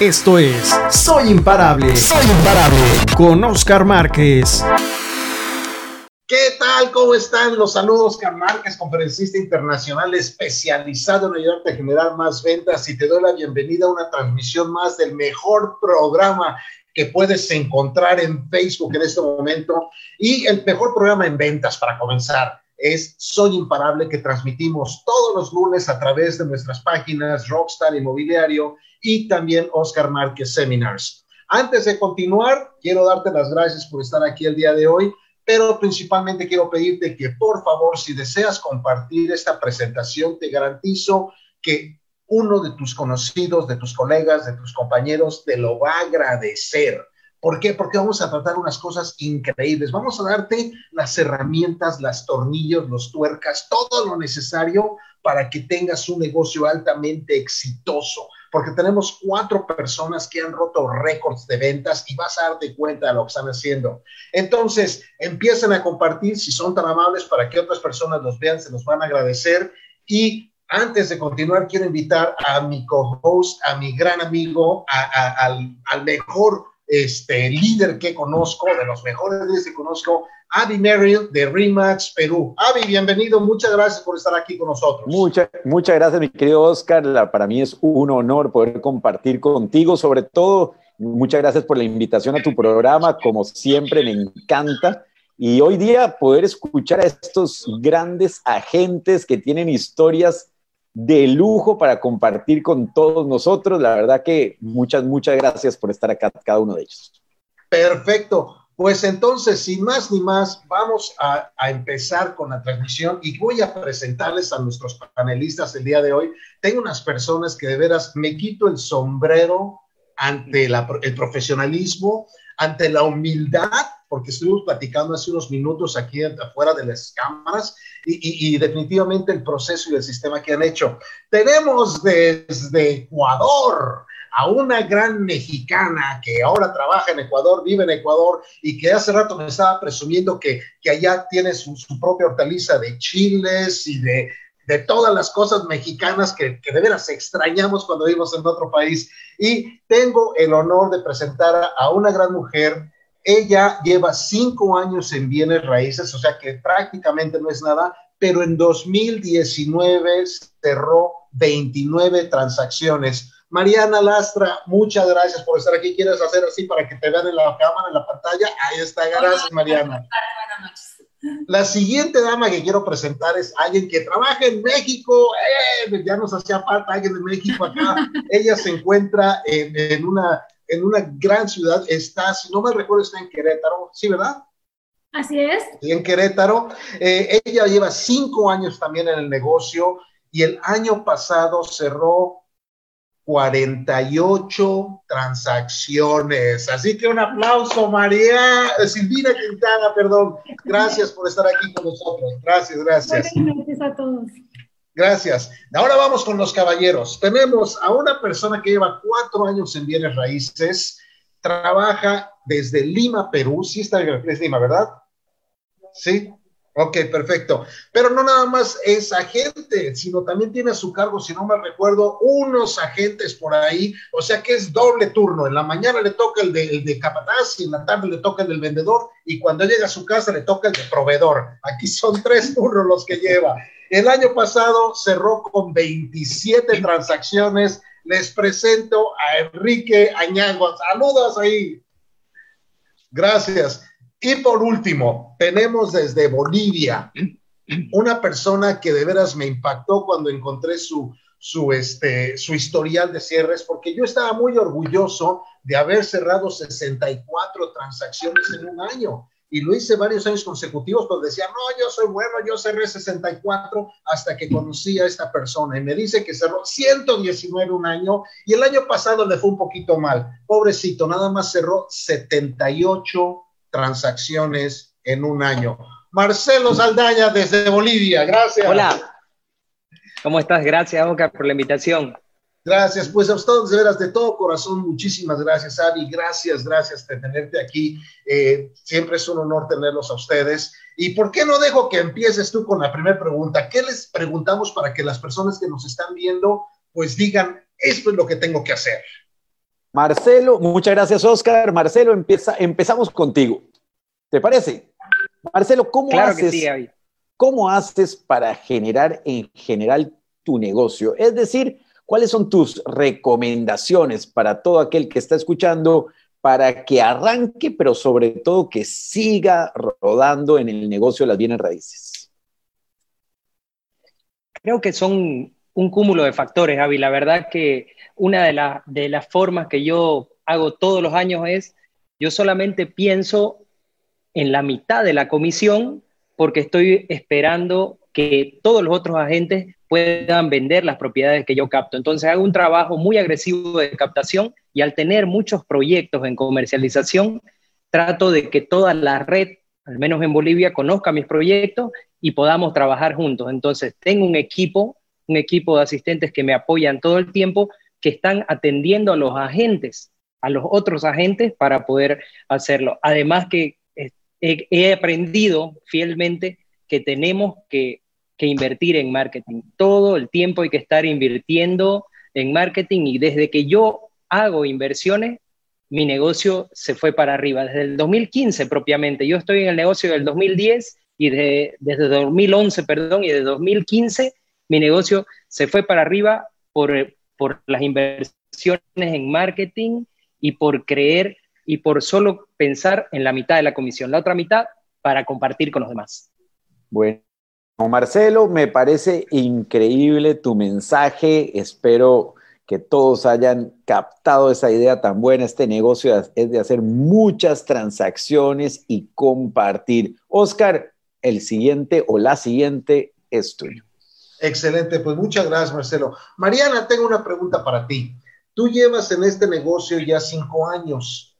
Esto es Soy Imparable. Soy Imparable. Con Oscar Márquez. ¿Qué tal? ¿Cómo están? Los saludos, Oscar Márquez, conferencista internacional especializado en ayudarte a generar más ventas y te doy la bienvenida a una transmisión más del mejor programa que puedes encontrar en Facebook en este momento y el mejor programa en ventas para comenzar es Soy Imparable que transmitimos todos los lunes a través de nuestras páginas Rockstar Inmobiliario y también Oscar Márquez Seminars. Antes de continuar, quiero darte las gracias por estar aquí el día de hoy, pero principalmente quiero pedirte que por favor, si deseas compartir esta presentación, te garantizo que uno de tus conocidos, de tus colegas, de tus compañeros te lo va a agradecer ¿Por qué? Porque vamos a tratar unas cosas increíbles. Vamos a darte las herramientas, las tornillos, los tuercas, todo lo necesario para que tengas un negocio altamente exitoso. Porque tenemos cuatro personas que han roto récords de ventas y vas a darte cuenta de lo que están haciendo. Entonces, empiecen a compartir si son tan amables para que otras personas los vean, se los van a agradecer. Y antes de continuar, quiero invitar a mi co-host, a mi gran amigo, al, al mejor este, líder que conozco, de los mejores líderes que conozco, Avi Merrill de Rematch Perú. Avi, bienvenido, muchas gracias por estar aquí con nosotros. Muchas, muchas gracias, mi querido Oscar. para mí es un honor poder compartir contigo, sobre todo, muchas gracias por la invitación a tu programa, como siempre, me encanta. Y hoy día poder escuchar a estos grandes agentes que tienen historias de lujo para compartir con todos nosotros. La verdad que muchas, muchas gracias por estar acá, cada uno de ellos. Perfecto. Pues entonces, sin más ni más, vamos a, empezar con la transmisión y voy a presentarles a nuestros panelistas el día de hoy. Tengo unas personas que de veras me quito el sombrero ante el profesionalismo, ante la humildad porque estuvimos platicando hace unos minutos aquí afuera de las cámaras y, definitivamente el proceso y el sistema que han hecho. Tenemos desde Ecuador a una gran mexicana que ahora trabaja en Ecuador, vive en Ecuador y que hace rato me estaba presumiendo que, que allá tiene su, propia hortaliza de chiles y de, de todas las cosas mexicanas que, que, de veras extrañamos cuando vivimos en otro país. Y tengo el honor de presentar a una gran mujer ella lleva cinco años en bienes raíces, o sea que prácticamente no es nada, pero en 2019 cerró 29 transacciones. Mariana Lastra, muchas gracias por estar aquí. ¿Quieres hacer así para que te vean en la cámara, en la pantalla? Ahí está, gracias Mariana. Buenas noches. La siguiente dama que quiero presentar es alguien que trabaja en México. Eh, ya nos hacía falta alguien de México acá. Ella se encuentra en una en una gran ciudad, está, si no me recuerdo, está en Querétaro, ¿sí, verdad? Así es. en Querétaro. Eh, ella lleva cinco años también en el negocio y el año pasado cerró 48 transacciones. Así que un aplauso, María, eh, Silvina Quintana, perdón. Gracias por estar aquí con nosotros. Gracias, gracias. Buenas noches a todos. Gracias. Ahora vamos con los caballeros. Tenemos a una persona que lleva cuatro años en bienes raíces, trabaja desde Lima, Perú. Sí está en Lima, ¿verdad? Sí. Ok, perfecto. Pero no nada más es agente, sino también tiene a su cargo, si no me recuerdo, unos agentes por ahí. O sea que es doble turno. En la mañana le toca el de capataz y en la tarde le toca el del vendedor y cuando llega a su casa le toca el de proveedor. Aquí son tres turnos los que lleva. El año pasado cerró con 27 transacciones. Les presento a Enrique Añango. Saludos ahí. Gracias. Y por último, tenemos desde Bolivia una persona que de veras me impactó cuando encontré su, su, este, su historial de cierres, porque yo estaba muy orgulloso de haber cerrado 64 transacciones en un año y lo hice varios años consecutivos, pero decía, no, yo soy bueno, yo cerré 64 hasta que conocí a esta persona y me dice que cerró 119 un año y el año pasado le fue un poquito mal. Pobrecito, nada más cerró 78 transacciones en un año. Marcelo Saldaña desde Bolivia, gracias. Hola, ¿cómo estás? Gracias, Oscar, por la invitación. Gracias, pues a ustedes de veras de todo corazón, muchísimas gracias, Avi, gracias, gracias de tenerte aquí. Eh, siempre es un honor tenerlos a ustedes. ¿Y por qué no dejo que empieces tú con la primera pregunta? ¿Qué les preguntamos para que las personas que nos están viendo pues digan, esto es lo que tengo que hacer? Marcelo, muchas gracias, Oscar. Marcelo, empieza, empezamos contigo. ¿Te parece? Marcelo, ¿cómo haces? ¿Cómo haces para generar en general tu negocio? Es decir, ¿cuáles son tus recomendaciones para todo aquel que está escuchando para que arranque, pero sobre todo que siga rodando en el negocio de las bienes raíces? Creo que son un cúmulo de factores, Javi. La verdad que una de las formas que yo hago todos los años es, yo solamente pienso en la mitad de la comisión porque estoy esperando que todos los otros agentes puedan vender las propiedades que yo capto. Entonces hago un trabajo muy agresivo de captación y al tener muchos proyectos en comercialización, trato de que toda la red, al menos en Bolivia, conozca mis proyectos y podamos trabajar juntos. Entonces tengo un equipo, un equipo de asistentes que me apoyan todo el tiempo, que están atendiendo a los agentes, a los otros agentes para poder hacerlo. Además que he, aprendido fielmente que tenemos que, invertir en marketing. Todo el tiempo hay que estar invirtiendo en marketing y desde que yo hago inversiones, mi negocio se fue para arriba. Desde el 2015 propiamente. Yo estoy en el negocio del 2010 y de, desde 2011, perdón, y de 2015 mi negocio se fue para arriba por, por las inversiones en marketing y por creer y por solo pensar en la mitad de la comisión, la otra mitad para compartir con los demás. Bueno, Marcelo, me parece increíble tu mensaje. Espero que todos hayan captado esa idea tan buena. Este negocio es de hacer muchas transacciones y compartir. Oscar, el siguiente o la siguiente es tuyo. Excelente, pues muchas gracias, Marcelo. Mariana, tengo una pregunta para ti. Tú llevas en este negocio ya cinco años.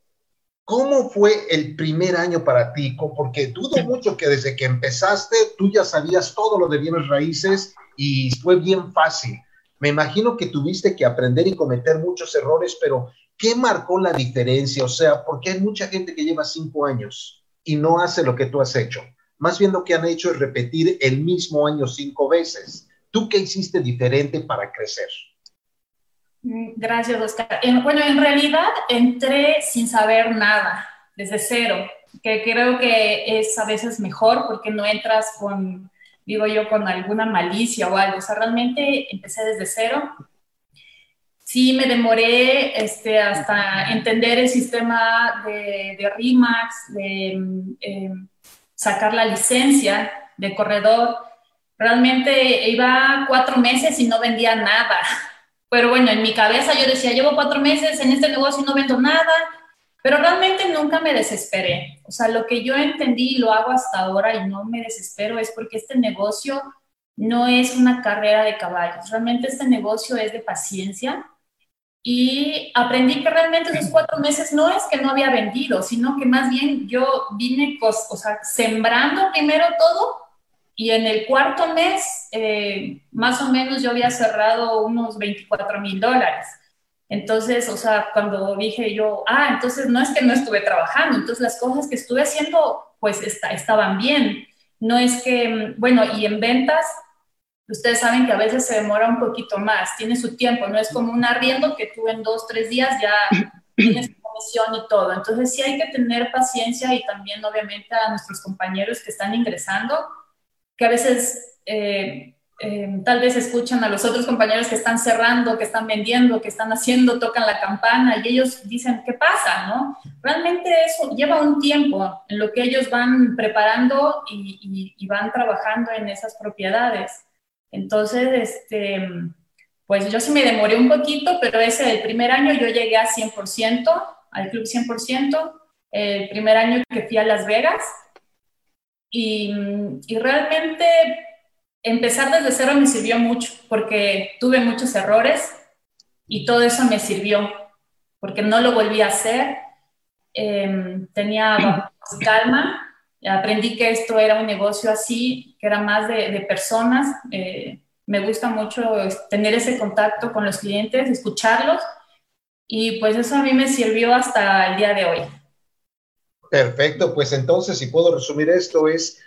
¿Cómo fue el primer año para ti? Porque dudo mucho que desde que empezaste tú ya sabías todo lo de bienes raíces y fue bien fácil. Me imagino que tuviste que aprender y cometer muchos errores, pero ¿qué marcó la diferencia? O sea, porque hay mucha gente que lleva cinco años y no hace lo que tú has hecho. Más bien lo que han hecho es repetir el mismo año cinco veces. ¿Tú qué hiciste diferente para crecer? Gracias, Oscar. bueno, en realidad entré sin saber nada, desde cero, que creo que es a veces mejor porque no entras con, digo yo, con alguna malicia o algo. O sea, realmente empecé desde cero. Sí, me demoré este, hasta entender el sistema de, de RIMAX, de em, sacar la licencia de corredor. Realmente iba cuatro meses y no vendía nada pero bueno, en mi cabeza yo decía, llevo cuatro meses en este negocio y no vendo nada, pero realmente nunca me desesperé. O sea, lo que yo entendí y lo hago hasta ahora y no me desespero es porque este negocio no es una carrera de caballos, realmente este negocio es de paciencia. Y aprendí que realmente esos cuatro meses no es que no había vendido, sino que más bien yo vine, o sea, sembrando primero todo y en el cuarto mes, eh, más o menos yo había cerrado unos 24 mil dólares. Entonces, o sea, cuando dije yo, ah, entonces no es que no estuve trabajando, entonces las cosas que estuve haciendo, pues estaban bien. No es que, bueno, y en ventas, ustedes saben que a veces se demora un poquito más, tiene su tiempo, no es como un arriendo que tú en dos, tres días ya tienes comisión y todo. Entonces sí hay que tener paciencia y también obviamente a nuestros compañeros que están ingresando, que a veces eh, eh, tal vez escuchan a los otros compañeros que están cerrando, que están vendiendo, que están haciendo, tocan la campana y ellos dicen, ¿qué pasa? ¿no? Realmente eso lleva un tiempo en lo que ellos van preparando y, van trabajando en esas propiedades. Entonces, este, pues yo sí me demoré un poquito, pero ese el primer año yo llegué a 100%, al club 100%, el primer año que fui a Las Vegas, y, realmente empezar desde cero me sirvió mucho porque tuve muchos errores y todo eso me sirvió porque no lo volví a hacer. Em, tenía calma, aprendí que esto era un negocio así, que era más de, personas. Eh, me gusta mucho tener ese contacto con los clientes, escucharlos y pues eso a mí me sirvió hasta el día de hoy. Perfecto, pues entonces, si puedo resumir esto, es,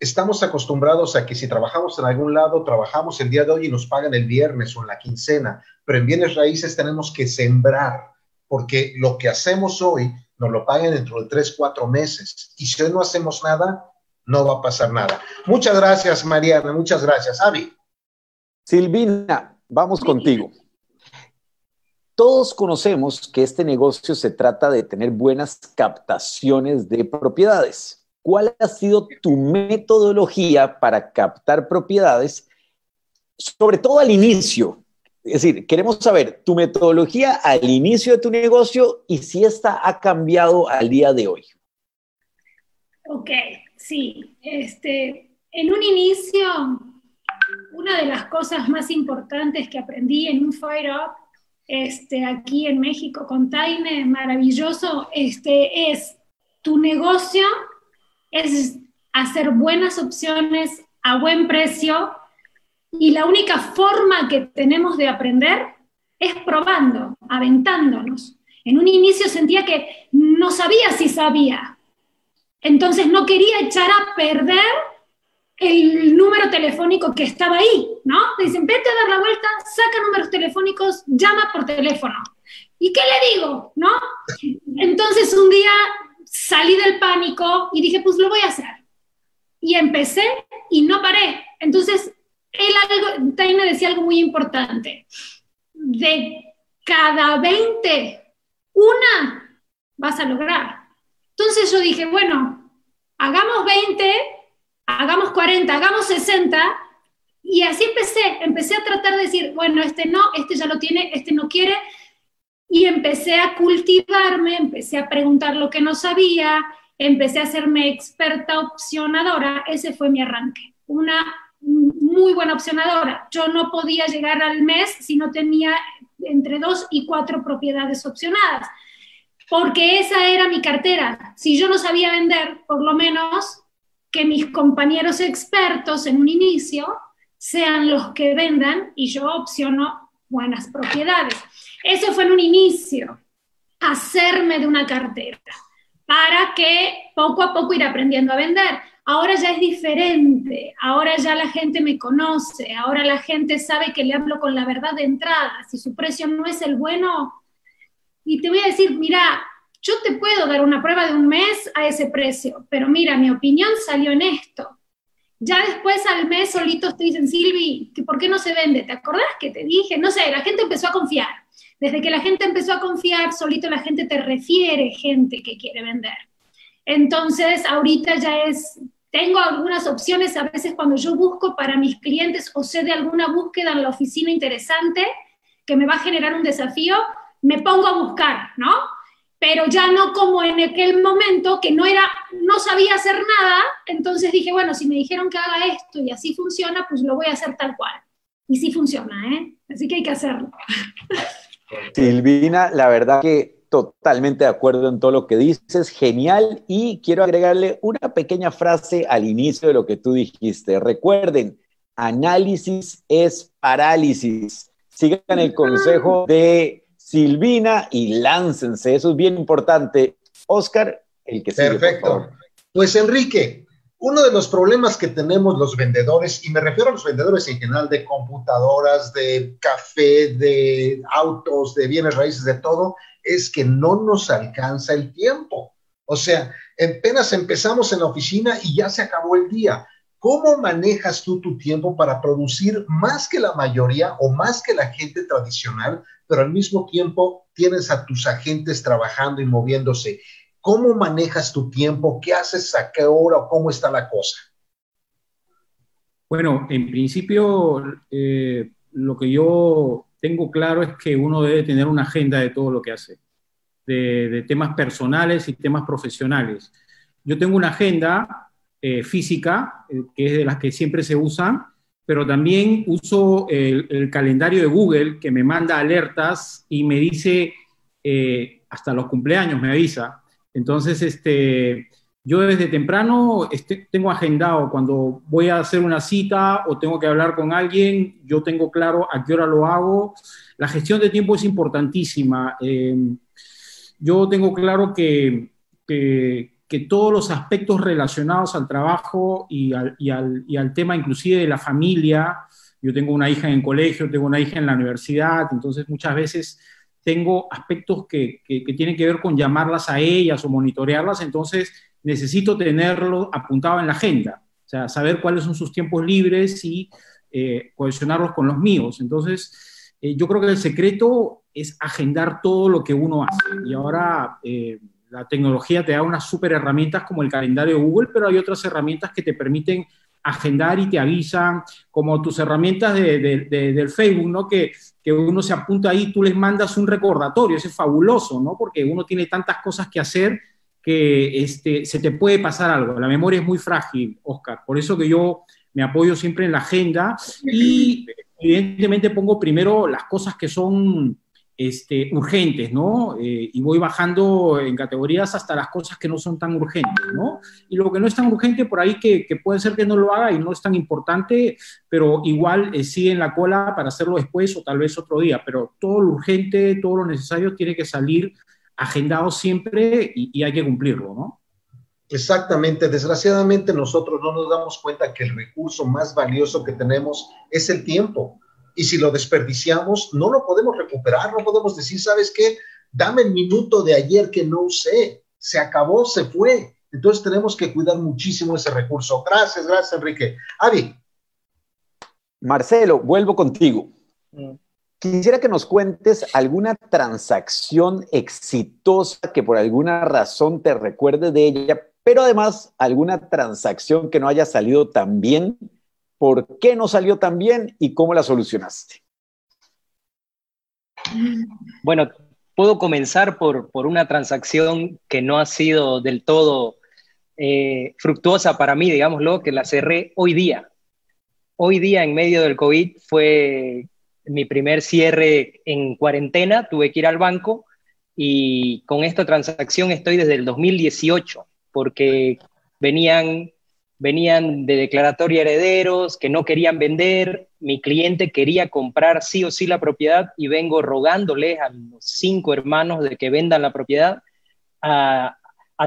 estamos acostumbrados a que si trabajamos en algún lado, trabajamos el día de hoy y nos pagan el viernes o en la quincena, pero en bienes raíces tenemos que sembrar, porque lo que hacemos hoy nos lo paguen dentro de tres, cuatro meses. Y si hoy no hacemos nada, no va a pasar nada. Muchas gracias, Mariana, muchas gracias. Avi. Silvina, vamos contigo. Todos conocemos que este negocio se trata de tener buenas captaciones de propiedades. ¿Cuál ha sido tu metodología para captar propiedades, sobre todo al inicio? Es decir, queremos saber tu metodología al inicio de tu negocio y si esta ha cambiado al día de hoy. Ok, sí. Este, en un inicio, una de las cosas más importantes que aprendí en un Fire Up este, aquí en México con Taime, maravilloso, este, es tu negocio, es hacer buenas opciones a buen precio y la única forma que tenemos de aprender es probando, aventándonos. En un inicio sentía que no sabía si sabía, entonces no quería echar a perder el número telefónico que estaba ahí, ¿no? dicen, vete a dar la vuelta, saca números telefónicos, llama por teléfono. ¿Y qué le digo? ¿No? Entonces un día salí del pánico y dije, pues lo voy a hacer. Y empecé y no paré. Entonces, él algo, decía algo muy importante. De cada 20, una vas a lograr. Entonces yo dije, bueno, hagamos 20 hagamos 40, hagamos 60, y así empecé, empecé a tratar de decir, bueno, este no, este ya lo tiene, este no quiere, y empecé a cultivarme, empecé a preguntar lo que no sabía, empecé a hacerme experta opcionadora, ese fue mi arranque, una muy buena opcionadora. Yo no podía llegar al mes si no tenía entre dos y cuatro propiedades opcionadas, porque esa era mi cartera. Si yo no sabía vender, por lo menos que mis compañeros expertos en un inicio sean los que vendan y yo opciono buenas propiedades. Eso fue en un inicio, hacerme de una cartera, para que poco a poco ir aprendiendo a vender. Ahora ya es diferente, ahora ya la gente me conoce, ahora la gente sabe que le hablo con la verdad de entrada. Si su precio no es el bueno, y te voy a decir, mira, yo te puedo dar una prueba de un mes a ese precio, pero mira, mi opinión salió en esto. Ya después al mes solitos te dicen, Silvi, ¿por qué no se vende? ¿Te acordás que te dije? No sé, la gente empezó a confiar. Desde que la gente empezó a confiar, solito la gente te refiere gente que quiere vender. Entonces, ahorita ya es, tengo algunas opciones a veces cuando yo busco para mis clientes o sé de alguna búsqueda en la oficina interesante que me va a generar un desafío, me pongo a buscar, ¿no? Pero ya no como en aquel momento que no era, no sabía hacer nada, entonces dije, bueno, si me dijeron que haga esto y así funciona, pues lo voy a hacer tal cual. Y sí funciona, ¿eh? Así que hay que hacerlo. Silvina, la verdad que totalmente de acuerdo en todo lo que dices, genial, y quiero agregarle una pequeña frase al inicio de lo que tú dijiste. Recuerden, análisis es parálisis. Sigan el consejo de Silvina y láncense. Eso es bien importante. Oscar, el que sigue. Perfecto. Pues Enrique, uno de los problemas que tenemos los vendedores, y me refiero a los vendedores en general de computadoras, de café, de autos, de bienes raíces, de todo, es que no nos alcanza el tiempo. O sea, apenas empezamos en la oficina y ya se acabó el día. ¿Cómo manejas tú tu tiempo para producir más que la mayoría o más que la gente tradicional, pero al mismo tiempo tienes a tus agentes trabajando y moviéndose? ¿Cómo manejas tu tiempo? ¿Qué haces a qué hora o cómo está la cosa? Bueno, en principio, eh, lo que yo tengo claro es que uno debe tener una agenda de todo lo que hace, de, de temas personales y temas profesionales. Yo tengo una agenda eh, física, eh, que es de las que siempre se usan, pero también uso el, calendario de Google que me manda alertas y me dice eh, hasta los cumpleaños, me avisa. Entonces, este, yo desde temprano este, tengo agendado cuando voy a hacer una cita o tengo que hablar con alguien, yo tengo claro a qué hora lo hago. La gestión de tiempo es importantísima. yo tengo claro que, que, que todos los aspectos relacionados al trabajo y al, y, al, y al, tema inclusive de la familia, yo tengo una hija en el colegio, tengo una hija en la universidad, entonces muchas veces tengo aspectos que, que, tienen que ver con llamarlas a ellas o monitorearlas, entonces necesito tenerlo apuntado en la agenda, o sea, saber cuáles son sus tiempos libres y eh, cohesionarlos con los míos. Entonces, eh, yo creo que el secreto es agendar todo lo que uno hace. Y ahora eh, la tecnología te da unas super herramientas como el calendario Google, pero hay otras herramientas que te permiten agendar y te avisan, como tus herramientas de, del Facebook, ¿no? Que, que, uno se apunta ahí, tú les mandas un recordatorio, eso es fabuloso, ¿no? Porque uno tiene tantas cosas que hacer que este, se te puede pasar algo. La memoria es muy frágil, Oscar. Por eso que yo me apoyo siempre en la agenda y evidentemente pongo primero las cosas que son este, urgentes, ¿no? Eh, y voy bajando en categorías hasta las cosas que no son tan urgentes, ¿no? Y lo que no es tan urgente, por ahí que, puede ser que no lo haga y no es tan importante, pero igual eh, sigue en la cola para hacerlo después o tal vez otro día, pero todo lo urgente, todo lo necesario tiene que salir agendado siempre y, y hay que cumplirlo, ¿no? Exactamente. Desgraciadamente nosotros no nos damos cuenta que el recurso más valioso que tenemos es el tiempo y si lo desperdiciamos, no lo podemos recuperar, no podemos decir, ¿sabes qué? Dame el minuto de ayer que no usé, se acabó, se fue. Entonces tenemos que cuidar muchísimo ese recurso. Gracias, gracias, Enrique. Avi. Marcelo, vuelvo contigo. Mm. Quisiera que nos cuentes alguna transacción exitosa que por alguna razón te recuerde de ella, pero además alguna transacción que no haya salido tan bien por qué no salió tan bien y cómo la solucionaste. Bueno, puedo comenzar por, una transacción que no ha sido del todo eh, fructuosa para mí, digámoslo, que la cerré hoy día. Hoy día, en medio del COVID, fue mi primer cierre en cuarentena, tuve que ir al banco y con esta transacción estoy desde el 2018, porque venían venían de declaratoria herederos que no querían vender, mi cliente quería comprar sí o sí la propiedad y vengo rogándoles a los cinco hermanos de que vendan la propiedad a,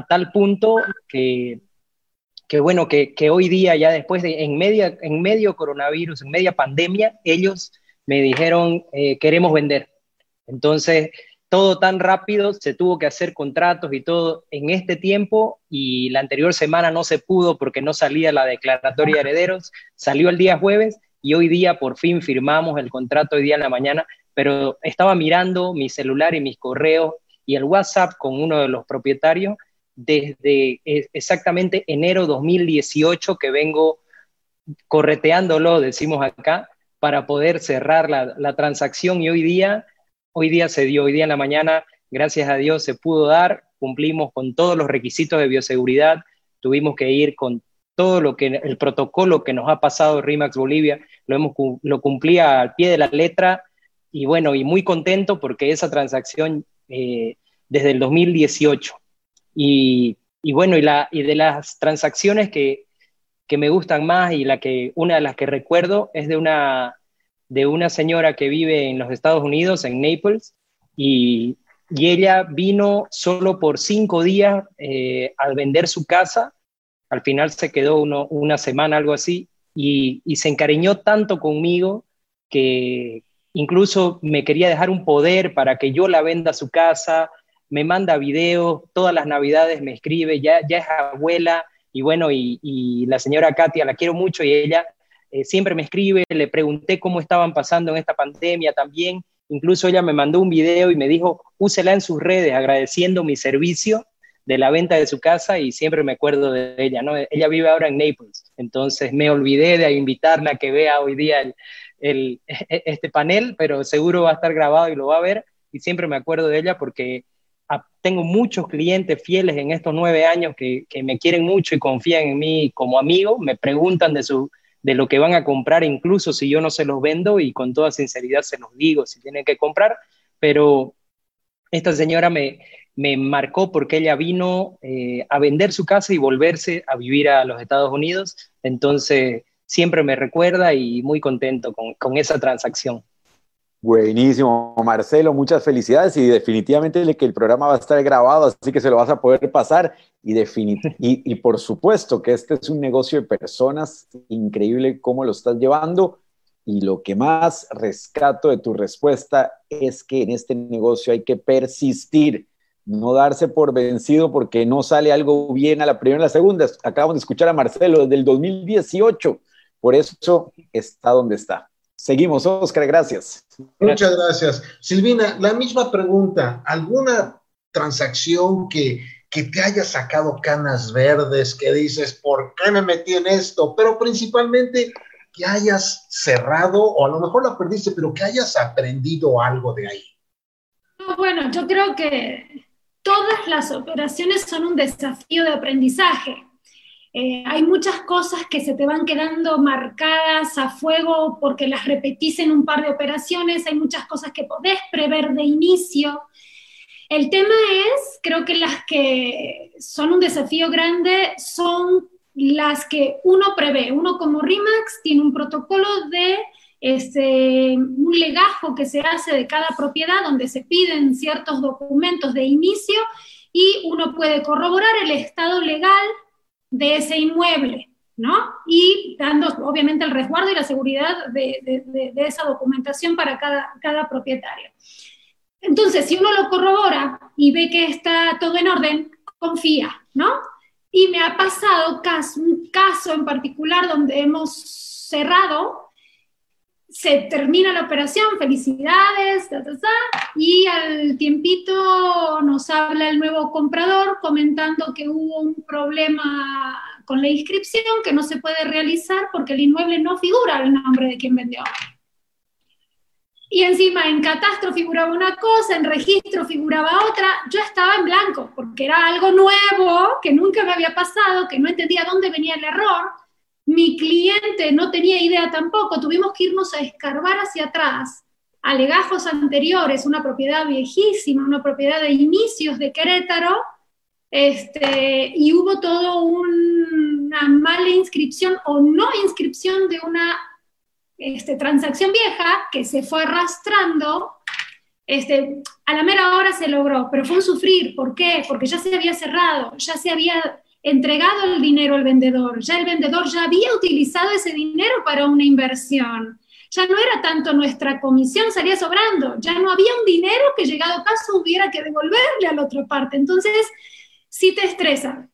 tal punto que, que bueno, que, hoy día ya después de, en, media, en medio coronavirus, en media pandemia, ellos me dijeron, eh, queremos vender. Entonces, todo tan rápido, se tuvo que hacer contratos y todo en este tiempo y la anterior semana no se pudo porque no salía la declaratoria de herederos, salió el día jueves y hoy día por fin firmamos el contrato hoy día en la mañana, pero estaba mirando mi celular y mis correos y el WhatsApp con uno de los propietarios desde eh, exactamente enero 2018 que vengo correteándolo, decimos acá, para poder cerrar la, la transacción y hoy día Hoy día se dio, hoy día en la mañana, gracias a Dios se pudo dar, cumplimos con todos los requisitos de bioseguridad, tuvimos que ir con todo lo que el protocolo que nos ha pasado RIMAX Bolivia, lo, hemos, lo cumplía al pie de la letra. Y bueno, y muy contento porque esa transacción eh, desde el 2018 y, y bueno, y, la, y de las transacciones que, que me gustan más y la que, una de las que recuerdo es de una de una señora que vive en los Estados Unidos, en Naples, y, ella vino solo por cinco días eh, al vender su casa, al final se quedó una semana, algo así, y, se encariñó tanto conmigo que incluso me quería dejar un poder para que yo la venda su casa, me manda videos, todas las navidades me escribe, ya, ya es abuela, y bueno, y, y la señora Katia la quiero mucho y ella eh, siempre me escribe, le pregunté cómo estaban pasando en esta pandemia también, incluso ella me mandó un video y me dijo, úsela en sus redes agradeciendo mi servicio de la venta de su casa y siempre me acuerdo de ella, ¿no? Ella vive ahora en Naples, entonces me olvidé de invitarla a que vea hoy día el, este panel, pero seguro va a estar grabado y lo va a ver y siempre me acuerdo de ella porque tengo muchos clientes fieles en estos nueve años que, que me quieren mucho y confían en mí como amigo, me preguntan de su de lo que van a comprar, incluso si yo no se los vendo y con toda sinceridad se los digo si tienen que comprar, pero esta señora me, me marcó porque ella vino eh, a vender su casa y volverse a vivir a los Estados Unidos, entonces siempre me recuerda y muy contento con, con esa transacción. Buenísimo, Marcelo, muchas felicidades y definitivamente que el programa va a estar grabado, así que se lo vas a poder pasar y, y, por supuesto que este es un negocio de personas, increíble cómo lo estás llevando. y lo que más rescato de tu respuesta es que en este negocio hay que persistir, no darse por vencido porque no sale algo bien a la primera y la segunda. Acabamos de escuchar a Marcelo desde el 2018, por eso está donde está. Seguimos, Oscar, gracias. Muchas gracias. Silvina, la misma pregunta, ¿alguna transacción que, que te haya sacado canas verdes, que dices, ¿por qué me metí en esto? Pero principalmente que hayas cerrado, o a lo mejor la perdiste, pero que hayas aprendido algo de ahí. bueno, yo creo que todas las operaciones son un desafío de aprendizaje. Eh, hay muchas cosas que se te van quedando marcadas a fuego porque las repetís en un par de operaciones, hay muchas cosas que podés prever de inicio. El tema es, creo que las que son un desafío grande son las que uno prevé. Uno como RIMAX tiene un protocolo de este, un legajo que se hace de cada propiedad donde se piden ciertos documentos de inicio y uno puede corroborar el estado legal de ese inmueble, ¿no? Y dando obviamente el resguardo y la seguridad de, esa documentación para cada, cada propietario. Entonces, si uno lo corrobora y ve que está todo en orden, confía, ¿no? Y me ha pasado caso, un caso en particular donde hemos cerrado, se termina la operación, felicidades, y al tiempito nos habla el nuevo comprador comentando que hubo un problema con la inscripción que no se puede realizar porque el inmueble no figura el nombre de quien vendió. Y encima en catastro figuraba una cosa, en registro figuraba otra. Yo estaba en blanco porque era algo nuevo que nunca me había pasado, que no entendía dónde venía el error. Mi cliente no tenía idea tampoco. Tuvimos que irnos a escarbar hacia atrás a legajos anteriores, una propiedad viejísima, una propiedad de inicios de Querétaro, este, y hubo todo una mala inscripción o no inscripción de una este, transacción vieja que se fue arrastrando, este, a la mera hora se logró, pero fue un sufrir. ¿Por qué? Porque ya se había cerrado, ya se había entregado el dinero al vendedor, ya el vendedor ya había utilizado ese dinero para una inversión. Ya no era tanto nuestra comisión, salía sobrando, ya no había un dinero que llegado caso hubiera que devolverle a la otra parte. Entonces, sí te estresa.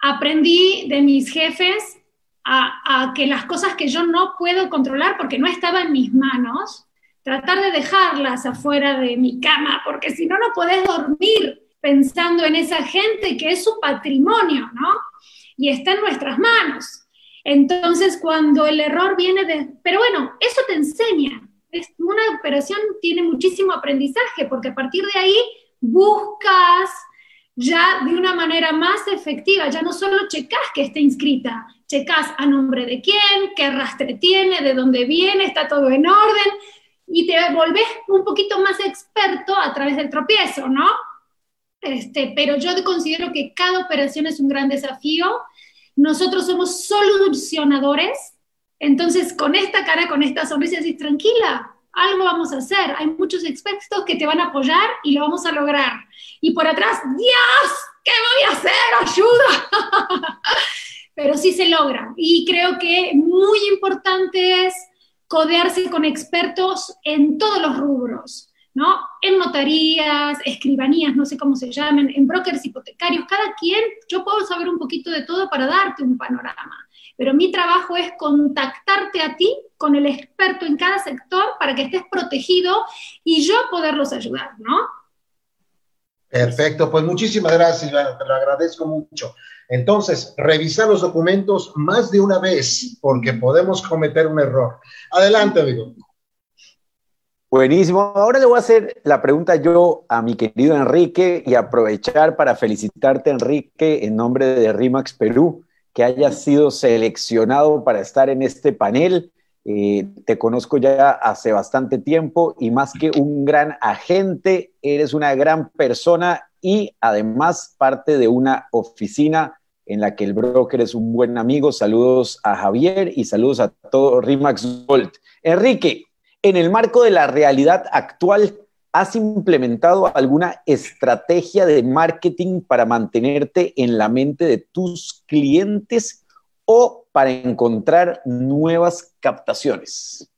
Aprendí de mis jefes a, que las cosas que yo no puedo controlar porque no estaban en mis manos, tratar de dejarlas afuera de mi cama, porque si no, no podés dormir pensando en esa gente que es su patrimonio, ¿no? Y está en nuestras manos. Entonces, cuando el error viene de... Pero bueno, eso te enseña. una operación tiene muchísimo aprendizaje, porque a partir de ahí buscas ya de una manera más efectiva, ya no solo checas que esté inscrita, checas a nombre de quién, qué rastre tiene, de dónde viene, está todo en orden, y te volvés un poquito más experto a través del tropiezo, ¿no? Este, pero yo considero que cada operación es un gran desafío. Nosotros somos solucionadores, entonces con esta cara, con esta sonrisa, decís, tranquila, algo vamos a hacer. Hay muchos expertos que te van a apoyar y lo vamos a lograr. Y por atrás, Dios, ¿qué voy a hacer? Ayuda. Pero sí se logra. Y creo que muy importante es codearse con expertos en todos los rubros, ¿no? En notarías, escribanías, no sé cómo se llamen, en brokers hipotecarios, cada quien, yo puedo saber un poquito de todo para darte un panorama pero mi trabajo es contactarte a ti con el experto en cada sector para que estés protegido y yo poderlos ayudar, ¿no? Perfecto, pues muchísimas gracias, te lo agradezco mucho. Entonces, revisar los documentos más de una vez, porque podemos cometer un error. Adelante, amigo. Buenísimo. Ahora le voy a hacer la pregunta yo a mi querido Enrique y aprovechar para felicitarte, Enrique, en nombre de RIMAX Perú que hayas sido seleccionado para estar en este panel. Eh, te conozco ya hace bastante tiempo y más que un gran agente, eres una gran persona y además parte de una oficina en la que el broker es un buen amigo. Saludos a Javier y saludos a todo Rimax Gold. Enrique, en el marco de la realidad actual, ¿Has implementado alguna estrategia de marketing para mantenerte en la mente de tus clientes o para encontrar nuevas captaciones?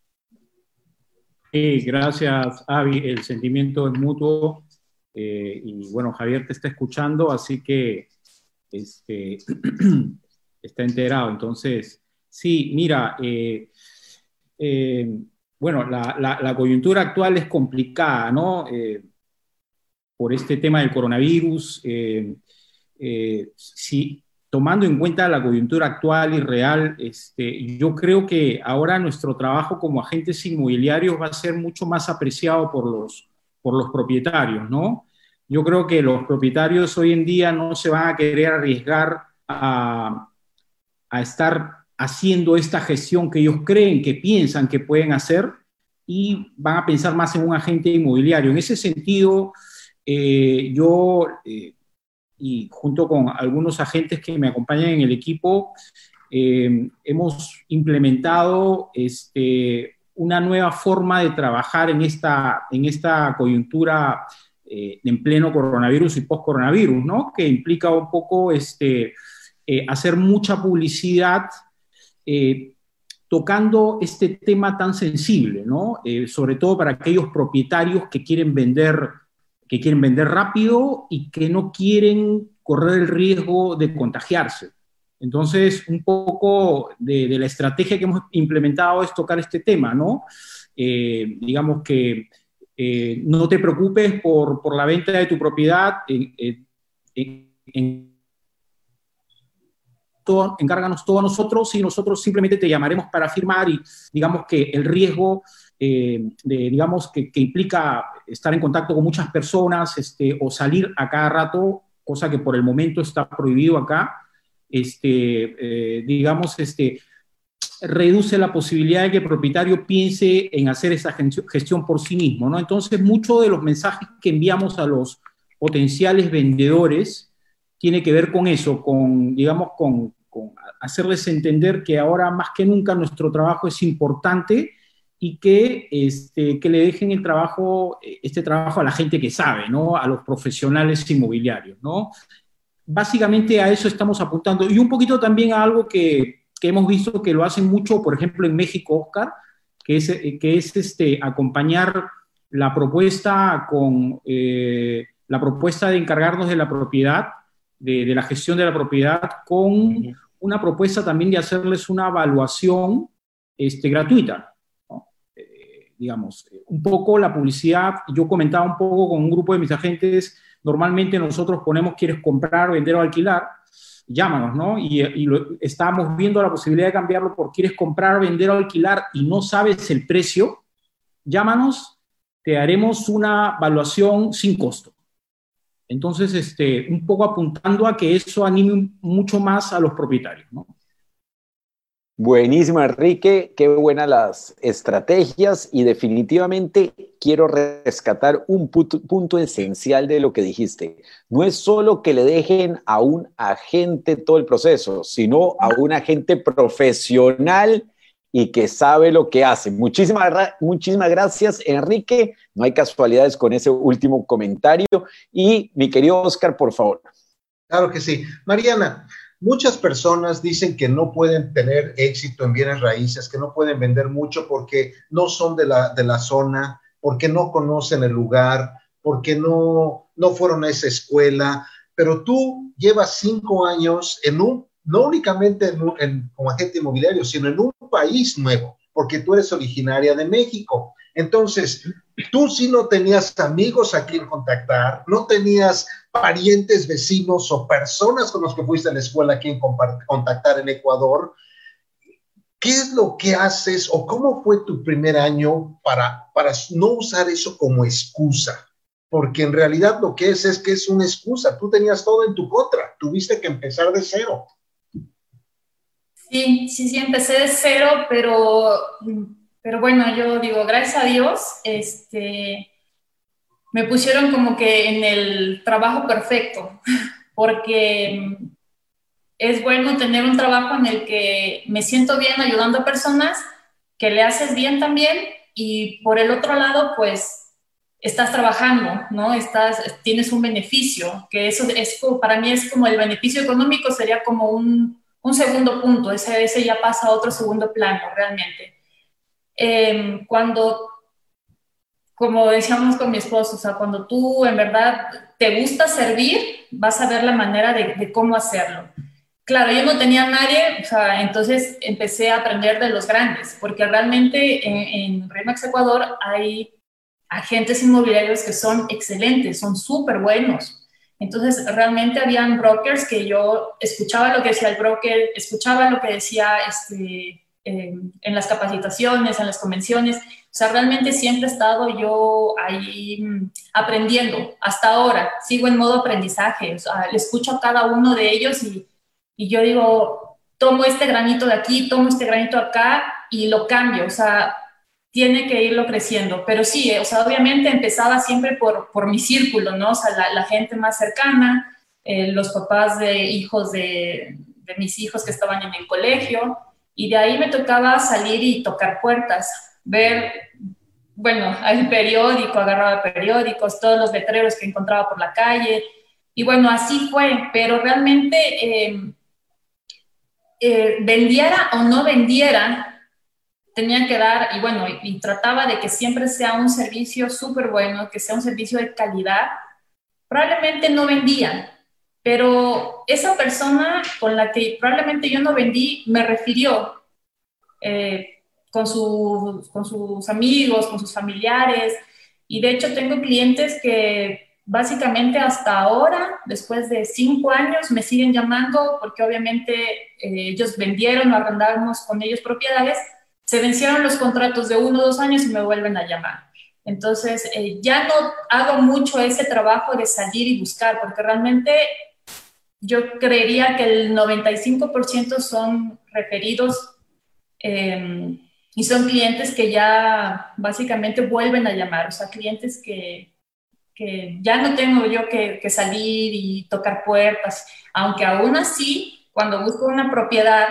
Sí, gracias, Avi. El sentimiento es mutuo. Eh, y bueno, Javier te está escuchando, así que este, está enterado. Entonces, sí, mira, eh, eh, bueno, la, coyuntura actual es complicada, ¿no? por este tema del coronavirus. sí, tomando en cuenta la coyuntura actual y real, este, yo creo que ahora nuestro trabajo como agentes inmobiliarios va a ser mucho más apreciado por los, por los propietarios, ¿no? Yo creo que los propietarios hoy en día no se van a querer arriesgar a, a estar haciendo esta gestión que ellos creen, que piensan que pueden hacer y van a pensar más en un agente inmobiliario. En ese sentido, eh, yo eh, y junto con algunos agentes que me acompañan en el equipo, eh, hemos implementado este, una nueva forma de trabajar en esta, en esta coyuntura en pleno coronavirus y post-coronavirus, ¿no? Que implica un poco este, hacer mucha publicidad tocando este tema tan sensible, ¿no? sobre todo para aquellos propietarios que quieren vender que quieren vender rápido y que no quieren correr el riesgo de contagiarse. Entonces, un poco de, la estrategia que hemos implementado es tocar este tema, ¿no? Eh, digamos que eh, no te preocupes por, por, la venta de tu propiedad, todo, encárganos todos nosotros y nosotros simplemente te llamaremos para firmar y digamos que el riesgo eh, de, digamos, que, implica estar en contacto con muchas personas este, o salir a cada rato, cosa que por el momento está prohibido acá, este, eh, digamos, este, reduce la posibilidad de que el propietario piense en hacer esa gestión por sí mismo. ¿no? Entonces, muchos de los mensajes que enviamos a los potenciales vendedores tiene que ver con eso, con, digamos, con, con hacerles entender que ahora más que nunca nuestro trabajo es importante y que, este, que le dejen el trabajo, este trabajo a la gente que sabe, ¿no? A los profesionales inmobiliarios, ¿no? Básicamente a eso estamos apuntando y un poquito también a algo que, que hemos visto que lo hacen mucho, por ejemplo, en México, Oscar, que es, que es este, acompañar la propuesta con eh, la propuesta de encargarnos de la propiedad, de, de, la gestión de la propiedad, con una propuesta también de hacerles una evaluación este, gratuita digamos, un poco la publicidad, yo comentaba un poco con un grupo de mis agentes, normalmente nosotros ponemos quieres comprar, vender o alquilar, llámanos, ¿no? Y, y lo, estábamos viendo la posibilidad de cambiarlo por quieres comprar, vender o alquilar y no sabes el precio, llámanos, te haremos una evaluación sin costo. Entonces, este, un poco apuntando a que eso anime mucho más a los propietarios, ¿no? Buenísimo, Enrique. Qué buenas las estrategias y definitivamente quiero rescatar un punto, esencial de lo que dijiste. No es solo que le dejen a un agente todo el proceso, sino a un agente profesional y que sabe lo que hace. Muchísimas, muchísimas gracias, Enrique. No hay casualidades con ese último comentario. Y mi querido Oscar, por favor. Claro que sí. Mariana, Muchas personas dicen que no pueden tener éxito en bienes raíces, que no pueden vender mucho porque no son de la, de la zona, porque no conocen el lugar, porque no, no fueron a esa escuela. Pero tú llevas cinco años en un, no únicamente en, como agente inmobiliario, sino en un país nuevo, porque tú eres originaria de México. Entonces, tú sí no tenías amigos a quien contactar, no tenías parientes, vecinos o personas con los que fuiste a la escuela a quien contactar en Ecuador. ¿Qué es lo que haces o cómo fue tu primer año para, para no usar eso como excusa? Porque en realidad lo que es es que es una excusa. Tú tenías todo en tu contra, tuviste que empezar de cero. Sí, sí, sí, empecé de cero, pero, pero bueno, yo digo, gracias a Dios, este, me pusieron como que en el trabajo perfecto, porque es bueno tener un trabajo en el que me siento bien ayudando a personas, que le haces bien también y por el otro lado, pues estás trabajando, ¿no? Estás, tienes un beneficio, que eso es para mí es como el beneficio económico sería como un, un segundo punto, ese, ese ya pasa a otro segundo plano realmente. Em, cuando como decíamos con mi esposo, o sea, cuando tú en verdad te gusta servir, vas a ver la manera de, cómo hacerlo. Claro, yo no tenía nadie, o sea, entonces empecé a aprender de los grandes, porque realmente en, en Remax Ecuador hay agentes inmobiliarios que son excelentes, son súper buenos. Entonces, realmente habían brokers que yo escuchaba lo que decía el broker, escuchaba lo que decía este, en las capacitaciones, en las convenciones. O sea, realmente siempre he estado yo ahí mm, aprendiendo. Hasta ahora sigo en modo aprendizaje. O sea, le escucho a cada uno de ellos y, y yo digo, tomo este granito de aquí, tomo este granito acá y lo cambio. O sea, tiene que irlo creciendo. Pero sí, o sea, obviamente empezaba siempre por, por mi círculo, ¿no? O sea, la, gente más cercana, eh, los papás de hijos de, de, mis hijos que estaban en el colegio, y de ahí me tocaba salir y tocar puertas, ver, bueno, el periódico, agarraba periódicos, todos los letreros que encontraba por la calle, y bueno, así fue, pero realmente eh, eh, vendiera o no vendiera, tenía que dar, y bueno, y, trataba de que siempre sea un servicio súper bueno, que sea un servicio de calidad, probablemente no vendían, pero esa persona con la que probablemente yo no vendí me refirió eh, con, con sus amigos, con sus familiares, y de hecho tengo clientes que básicamente hasta ahora, después de cinco años, me siguen llamando porque obviamente eh, ellos vendieron o arrendamos con ellos propiedades se vencieron los contratos de uno o dos años y me vuelven a llamar. Entonces, eh, ya no hago mucho ese trabajo de salir y buscar, porque realmente yo creería que el 95% son referidos em, y son clientes que ya básicamente vuelven a llamar, o sea, clientes que, ya no tengo yo que, que salir y tocar puertas, aunque aún así, cuando busco una propiedad,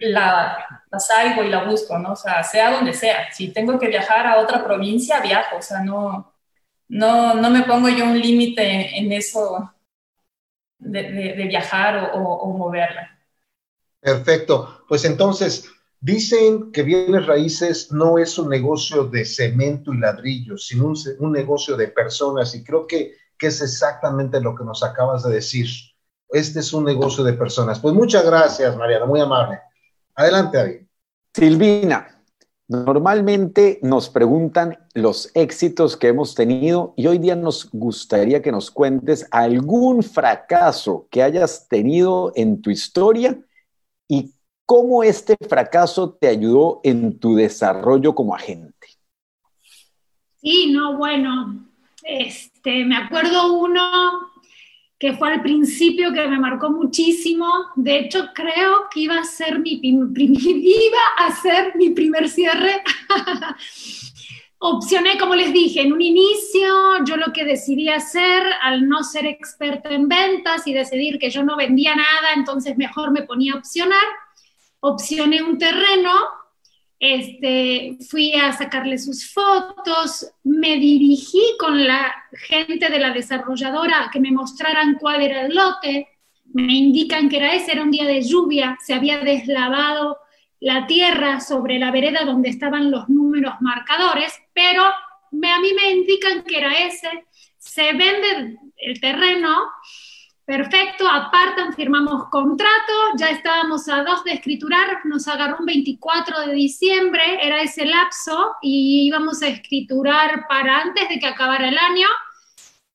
la, la salgo y la busco, ¿no? O sea, sea donde sea. Si tengo que viajar a otra provincia, viajo. O sea, no, no, no me pongo yo un límite en eso de, viajar o, moverla. Perfecto. Pues entonces, dicen que bienes raíces no es un negocio de cemento y ladrillos, sino un, un negocio de personas. Y creo que, que es exactamente lo que nos acabas de decir. Este es un negocio de personas. Pues muchas gracias, Mariana, muy amable. Adelante, David. Silvina, normalmente nos preguntan los éxitos que hemos tenido y hoy día nos gustaría que nos cuentes algún fracaso que hayas tenido en tu historia y cómo este fracaso te ayudó en tu desarrollo como agente. Sí, no, bueno, este, me acuerdo uno que fue al principio que me marcó muchísimo. De hecho, creo que iba a ser mi, iba a ser mi primer cierre. Opcioné, como les dije, en un inicio, yo lo que decidí hacer, al no ser experta en ventas y decidir que yo no vendía nada, entonces mejor me ponía a opcionar. Opcioné un terreno este, fui a sacarle sus fotos, me dirigí con la gente de la desarrolladora que me mostraran cuál era el lote, me indican que era ese, era un día de lluvia, se había deslavado la tierra sobre la vereda donde estaban los números marcadores, pero me, a mí me indican que era ese, se vende el terreno, Perfecto, apartan, firmamos contrato, ya estábamos a dos de escriturar, nos agarró un 24 de diciembre, era ese lapso, y íbamos a escriturar para antes de que acabara el año,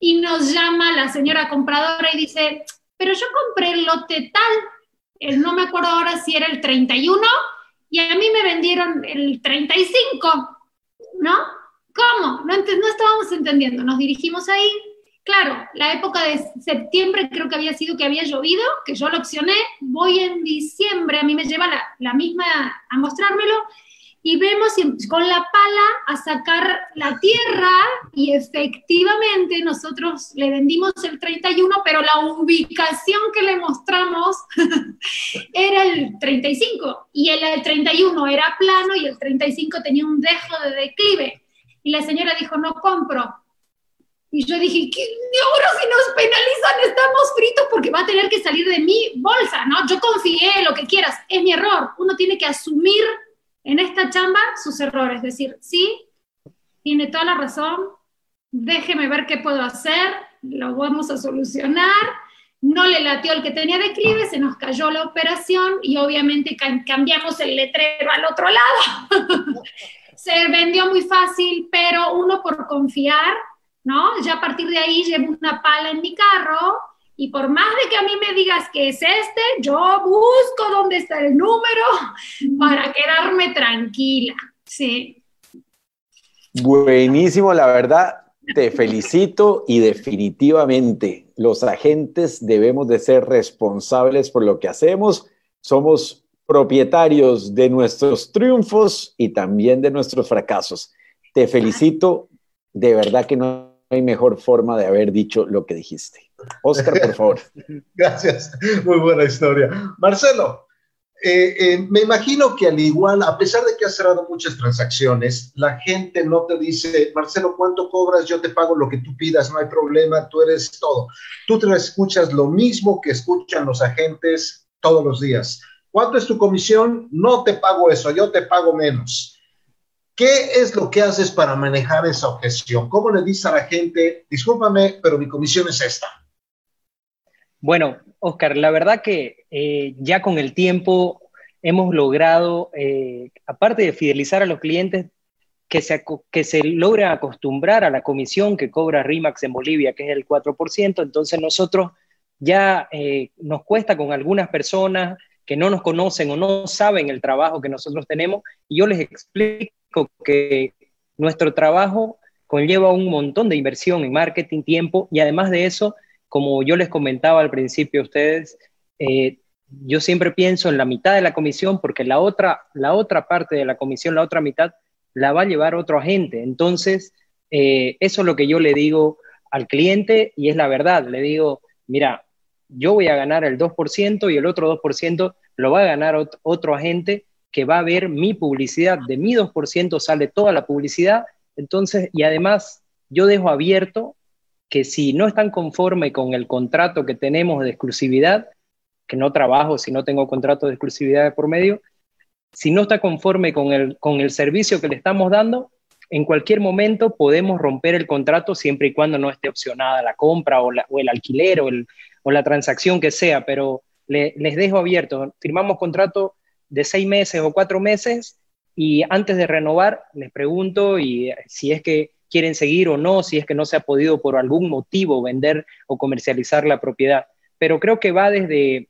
y nos llama la señora compradora y dice, pero yo compré el lote tal, no me acuerdo ahora si era el 31, y a mí me vendieron el 35, ¿no? ¿Cómo? No, no estábamos entendiendo, nos dirigimos ahí, Claro, la época de septiembre creo que había sido que había llovido, que yo lo opcioné, voy en diciembre, a mí me lleva la, misma a mostrármelo, y vemos con la pala a sacar la tierra y efectivamente nosotros le vendimos el 31, pero la ubicación que le mostramos era el 35 y el, el 31 era plano y el 35 tenía un dejo de declive. Y la señora dijo, no compro, y yo dije, ¿qué ahora si nos penalizan estamos fritos porque va a tener que salir de mi bolsa, ¿no? Yo confié, lo que quieras, es mi error. Uno tiene que asumir en esta chamba sus errores, decir, sí, tiene toda la razón, déjeme ver qué puedo hacer, lo vamos a solucionar. No le latió el que tenía declive, se nos cayó la operación y obviamente cambiamos el letrero al otro lado. se vendió muy fácil, pero uno por confiar, ¿no? Ya a partir de ahí llevo una pala en mi carro y por más de que a mí me digas que es este, yo busco dónde está el número para quedarme tranquila. Sí. Buenísimo, la verdad, te felicito y definitivamente los agentes debemos de ser responsables por lo que hacemos. Somos propietarios de nuestros triunfos y también de nuestros fracasos. Te felicito, de verdad que no hay mejor forma de haber dicho lo que dijiste. Oscar, por favor. Gracias, muy buena historia. Marcelo, eh, eh, me imagino que al igual, a pesar de que has cerrado muchas transacciones, la gente no te dice, Marcelo, ¿cuánto cobras? Yo te pago lo que tú pidas, no hay problema, tú eres todo. Tú te escuchas lo mismo que escuchan los agentes todos los días. ¿Cuánto es tu comisión? No te pago eso, yo te pago menos. ¿Qué es lo que haces para manejar esa objeción? ¿Cómo le dices a la gente, discúlpame, pero mi comisión es esta? Bueno, Oscar, la verdad que eh, ya con el tiempo hemos logrado, eh, aparte de fidelizar a los clientes, que se, que se logre acostumbrar a la comisión que cobra RIMAX en Bolivia, que es el 4%. Entonces nosotros ya eh, nos cuesta con algunas personas que no nos conocen o no saben el trabajo que nosotros tenemos, y yo les explico que nuestro trabajo conlleva un montón de inversión en marketing, tiempo, y además de eso, como yo les comentaba al principio a ustedes, eh, yo siempre pienso en la mitad de la comisión porque la otra, la otra parte de la comisión, la otra mitad, la va a llevar otro agente. Entonces, eh, eso es lo que yo le digo al cliente y es la verdad. Le digo, mira, yo voy a ganar el 2% y el otro 2% lo va a ganar otro agente que va a ver mi publicidad. De mi 2% sale toda la publicidad. Entonces, y además, yo dejo abierto que si no están conforme con el contrato que tenemos de exclusividad, que no trabajo si no tengo contrato de exclusividad por medio, si no está conforme con el, con el servicio que le estamos dando, en cualquier momento podemos romper el contrato siempre y cuando no esté opcionada la compra o, el alquiler o, o, la transacción que sea, pero les dejo abierto. Firmamos contrato de seis meses o cuatro meses y antes de renovar les pregunto y si es que quieren seguir o no, si es que no se ha podido por algún motivo vender o comercializar la propiedad. Pero creo que va desde,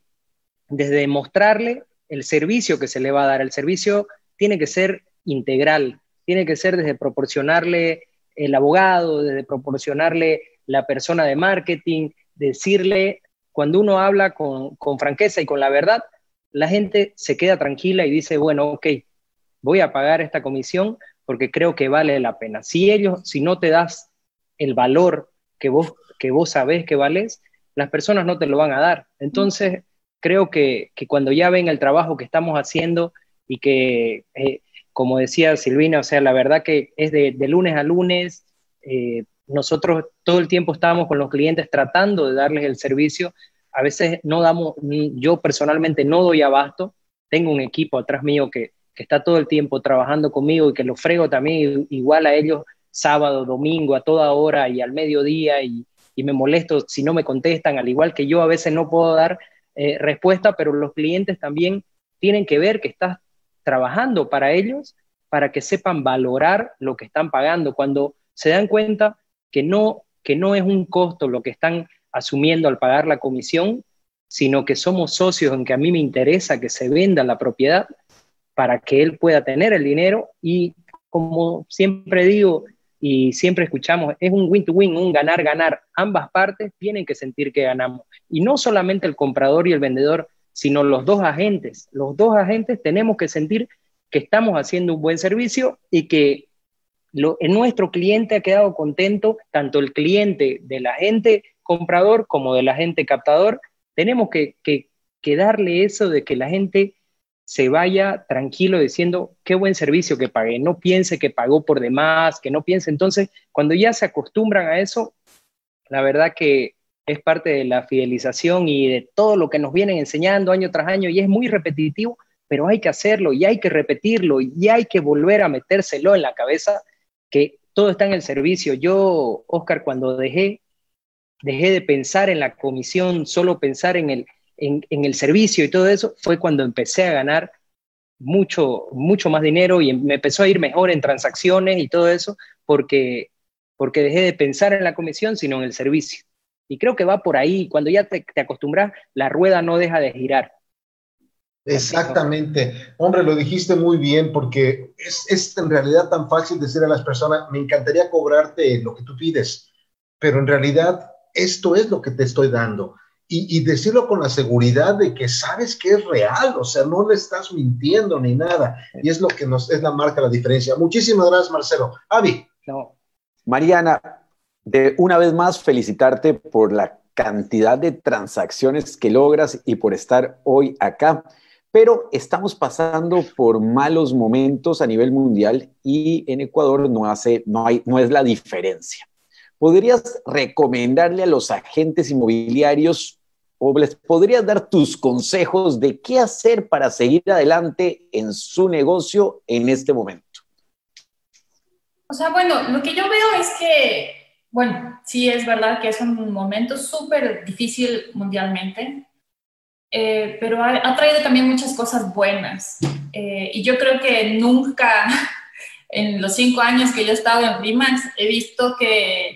desde mostrarle el servicio que se le va a dar. El servicio tiene que ser integral, tiene que ser desde proporcionarle el abogado, desde proporcionarle la persona de marketing, decirle, cuando uno habla con, con franqueza y con la verdad, la gente se queda tranquila y dice, bueno, ok, voy a pagar esta comisión porque creo que vale la pena. Si ellos, si no te das el valor que vos, que vos sabés que vales, las personas no te lo van a dar. Entonces, creo que, cuando ya ven el trabajo que estamos haciendo y que, eh, como decía Silvina, o sea, la verdad que es de, lunes a lunes, eh, nosotros todo el tiempo estábamos con los clientes tratando de darles el servicio. A veces no damos, yo personalmente no doy abasto, tengo un equipo atrás mío que, que está todo el tiempo trabajando conmigo y que lo frego también igual a ellos sábado, domingo, a toda hora y al mediodía y, me molesto si no me contestan, al igual que yo a veces no puedo dar eh, respuesta, pero los clientes también tienen que ver que estás trabajando para ellos para que sepan valorar lo que están pagando. Cuando se dan cuenta que no, que no es un costo lo que están asumiendo al pagar la comisión, sino que somos socios en que a mí me interesa que se venda la propiedad, para que él pueda tener el dinero y como siempre digo y siempre escuchamos, es un win-to-win, un ganar-ganar. Ambas partes tienen que sentir que ganamos. Y no solamente el comprador y el vendedor, sino los dos agentes. Los dos agentes tenemos que sentir que estamos haciendo un buen servicio y que nuestro cliente ha quedado contento, tanto el cliente del agente comprador como del agente captador. Tenemos que, que, que darle eso de que la gente se vaya tranquilo diciendo qué buen servicio que pagué, no piense que pagó por demás, que no piense. Entonces, cuando ya se acostumbran a eso, la verdad que es parte de la fidelización y de todo lo que nos vienen enseñando año tras año y es muy repetitivo, pero hay que hacerlo y hay que repetirlo y hay que volver a metérselo en la cabeza que, todo está en el servicio. Yo, Oscar, cuando dejé, dejé de pensar en la comisión, solo pensar en el, en, el servicio y todo eso, fue cuando empecé a ganar mucho, mucho más dinero y me empezó a ir mejor en transacciones y todo eso, porque, porque dejé de pensar en la comisión, sino en el servicio. Y creo que va por ahí, cuando ya te, te acostumbras, la rueda no deja de girar. Exactamente. Hombre, lo dijiste muy bien porque es, es, en realidad tan fácil decir a las personas, me encantaría cobrarte lo que tú pides, pero en realidad esto es lo que te estoy dando. Y, y, decirlo con la seguridad de que sabes que es real, o sea, no le estás mintiendo ni nada. Y es lo que nos es la marca la diferencia. Muchísimas gracias, Marcelo. Avi. No. Mariana, de una vez más felicitarte por la cantidad de transacciones que logras y por estar hoy acá pero estamos pasando por malos momentos a nivel mundial y en Ecuador no, hace, no, hay, no es la diferencia. ¿Podrías recomendarle a los agentes inmobiliarios o les podrías dar tus consejos de qué hacer para seguir adelante en su negocio en este momento? O sea, bueno, lo que yo veo es que, bueno, sí es verdad que es un momento súper difícil mundialmente. Eh, pero ha, traído también muchas cosas buenas. Eh, y yo creo que nunca en los cinco años que yo he estado en RIMAX he visto que,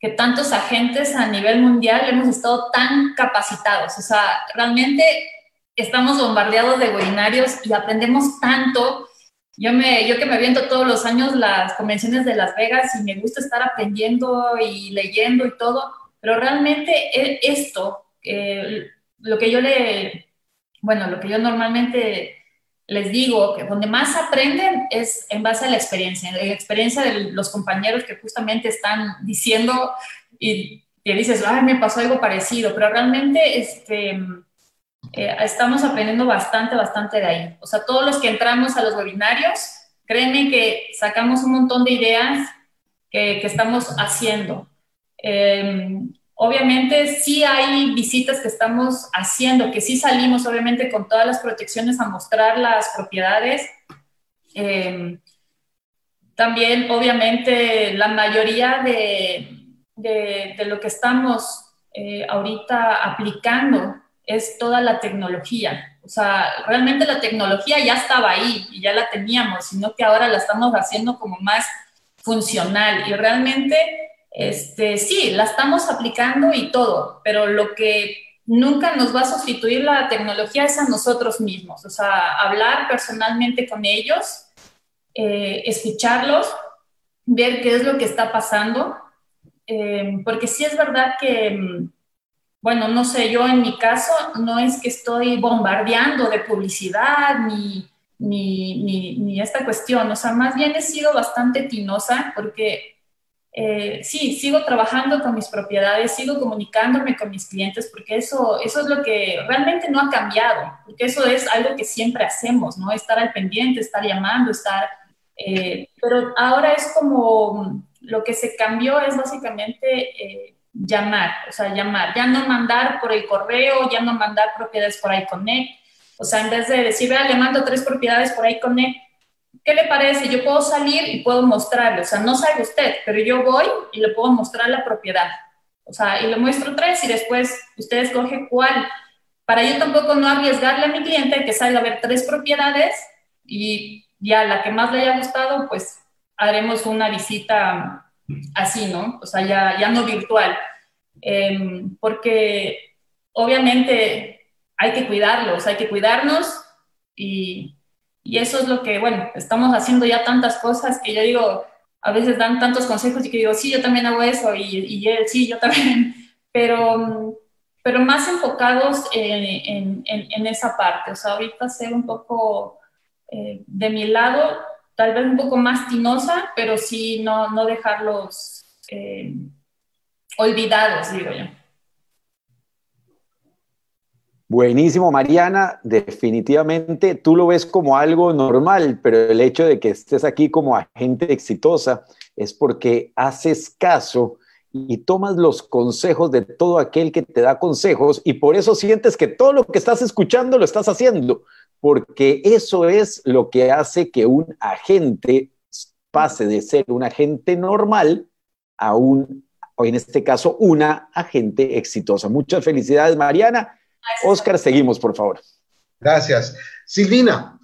que tantos agentes a nivel mundial hemos estado tan capacitados. O sea, realmente estamos bombardeados de webinarios y aprendemos tanto. Yo, me, yo que me aviento todos los años las convenciones de Las Vegas y me gusta estar aprendiendo y leyendo y todo, pero realmente e, esto, eh, lo que yo le, bueno, lo que yo normalmente les digo, que donde más aprenden es en base a la experiencia, en la experiencia de los compañeros que justamente están diciendo y te dices, ay, me pasó algo parecido, pero realmente este, eh, estamos aprendiendo bastante, bastante de ahí. O sea, todos los que entramos a los webinarios, créeme que sacamos un montón de ideas que, estamos haciendo. Eh, Obviamente sí hay visitas que estamos haciendo, que sí salimos obviamente con todas las protecciones a mostrar las propiedades. Eh, también obviamente la mayoría de, de, lo que estamos eh, ahorita aplicando es toda la tecnología. O sea, realmente la tecnología ya estaba ahí y ya la teníamos, sino que ahora la estamos haciendo como más funcional y realmente este, sí, la estamos aplicando y todo, pero lo que nunca nos va a sustituir la tecnología es a nosotros mismos, o sea, hablar personalmente con ellos, eh, escucharlos, ver qué es lo que está pasando, eh, porque sí es verdad que, mm, bueno, no sé, yo en mi caso no es que estoy bombardeando de publicidad ni, ni, ni, esta cuestión, o sea, más bien he sido bastante tinosa porque eh, sí, sigo trabajando con mis propiedades, sigo comunicándome con mis clientes, porque eso, eso es lo que realmente no ha cambiado, porque eso es algo que siempre hacemos, ¿no? Estar al pendiente, estar llamando, estar... Eh, pero ahora es como lo que se cambió es básicamente eh, llamar, o sea, llamar, ya no mandar por el correo, ya no mandar propiedades por iConnect, o sea, en vez de decir, vea, le mando tres propiedades por iConnect, ¿qué le parece? Yo puedo salir y puedo mostrarle, o sea, no sabe usted, pero yo voy y le puedo mostrar la propiedad. O sea, y le muestro tres y después usted escoge cuál. Para yo tampoco no arriesgarle a mi cliente que salga a ver tres propiedades y ya la que más le haya gustado, pues haremos una visita así, ¿no? O sea, ya, ya no virtual. Em, porque obviamente hay que cuidarlos, hay que cuidarnos y y eso es lo que, bueno, estamos haciendo ya tantas cosas que yo digo, a veces dan tantos consejos y que digo, sí, yo también hago eso y, él, sí, yo también, pero, pero más enfocados en, en, en, esa parte. O sea, ahorita ser un poco eh, de mi lado, tal vez un poco más tinosa, pero sí no, no dejarlos eh, olvidados, digo yo. Buenísimo, Mariana. Definitivamente tú lo ves como algo normal, pero el hecho de que estés aquí como agente exitosa es porque haces caso y tomas los consejos de todo aquel que te da consejos y por eso sientes que todo lo que estás escuchando lo estás haciendo, porque eso es lo que hace que un agente pase de ser un agente normal a un, o en este caso, una agente exitosa. Muchas felicidades, Mariana. Oscar, seguimos, por favor. Gracias. Silvina,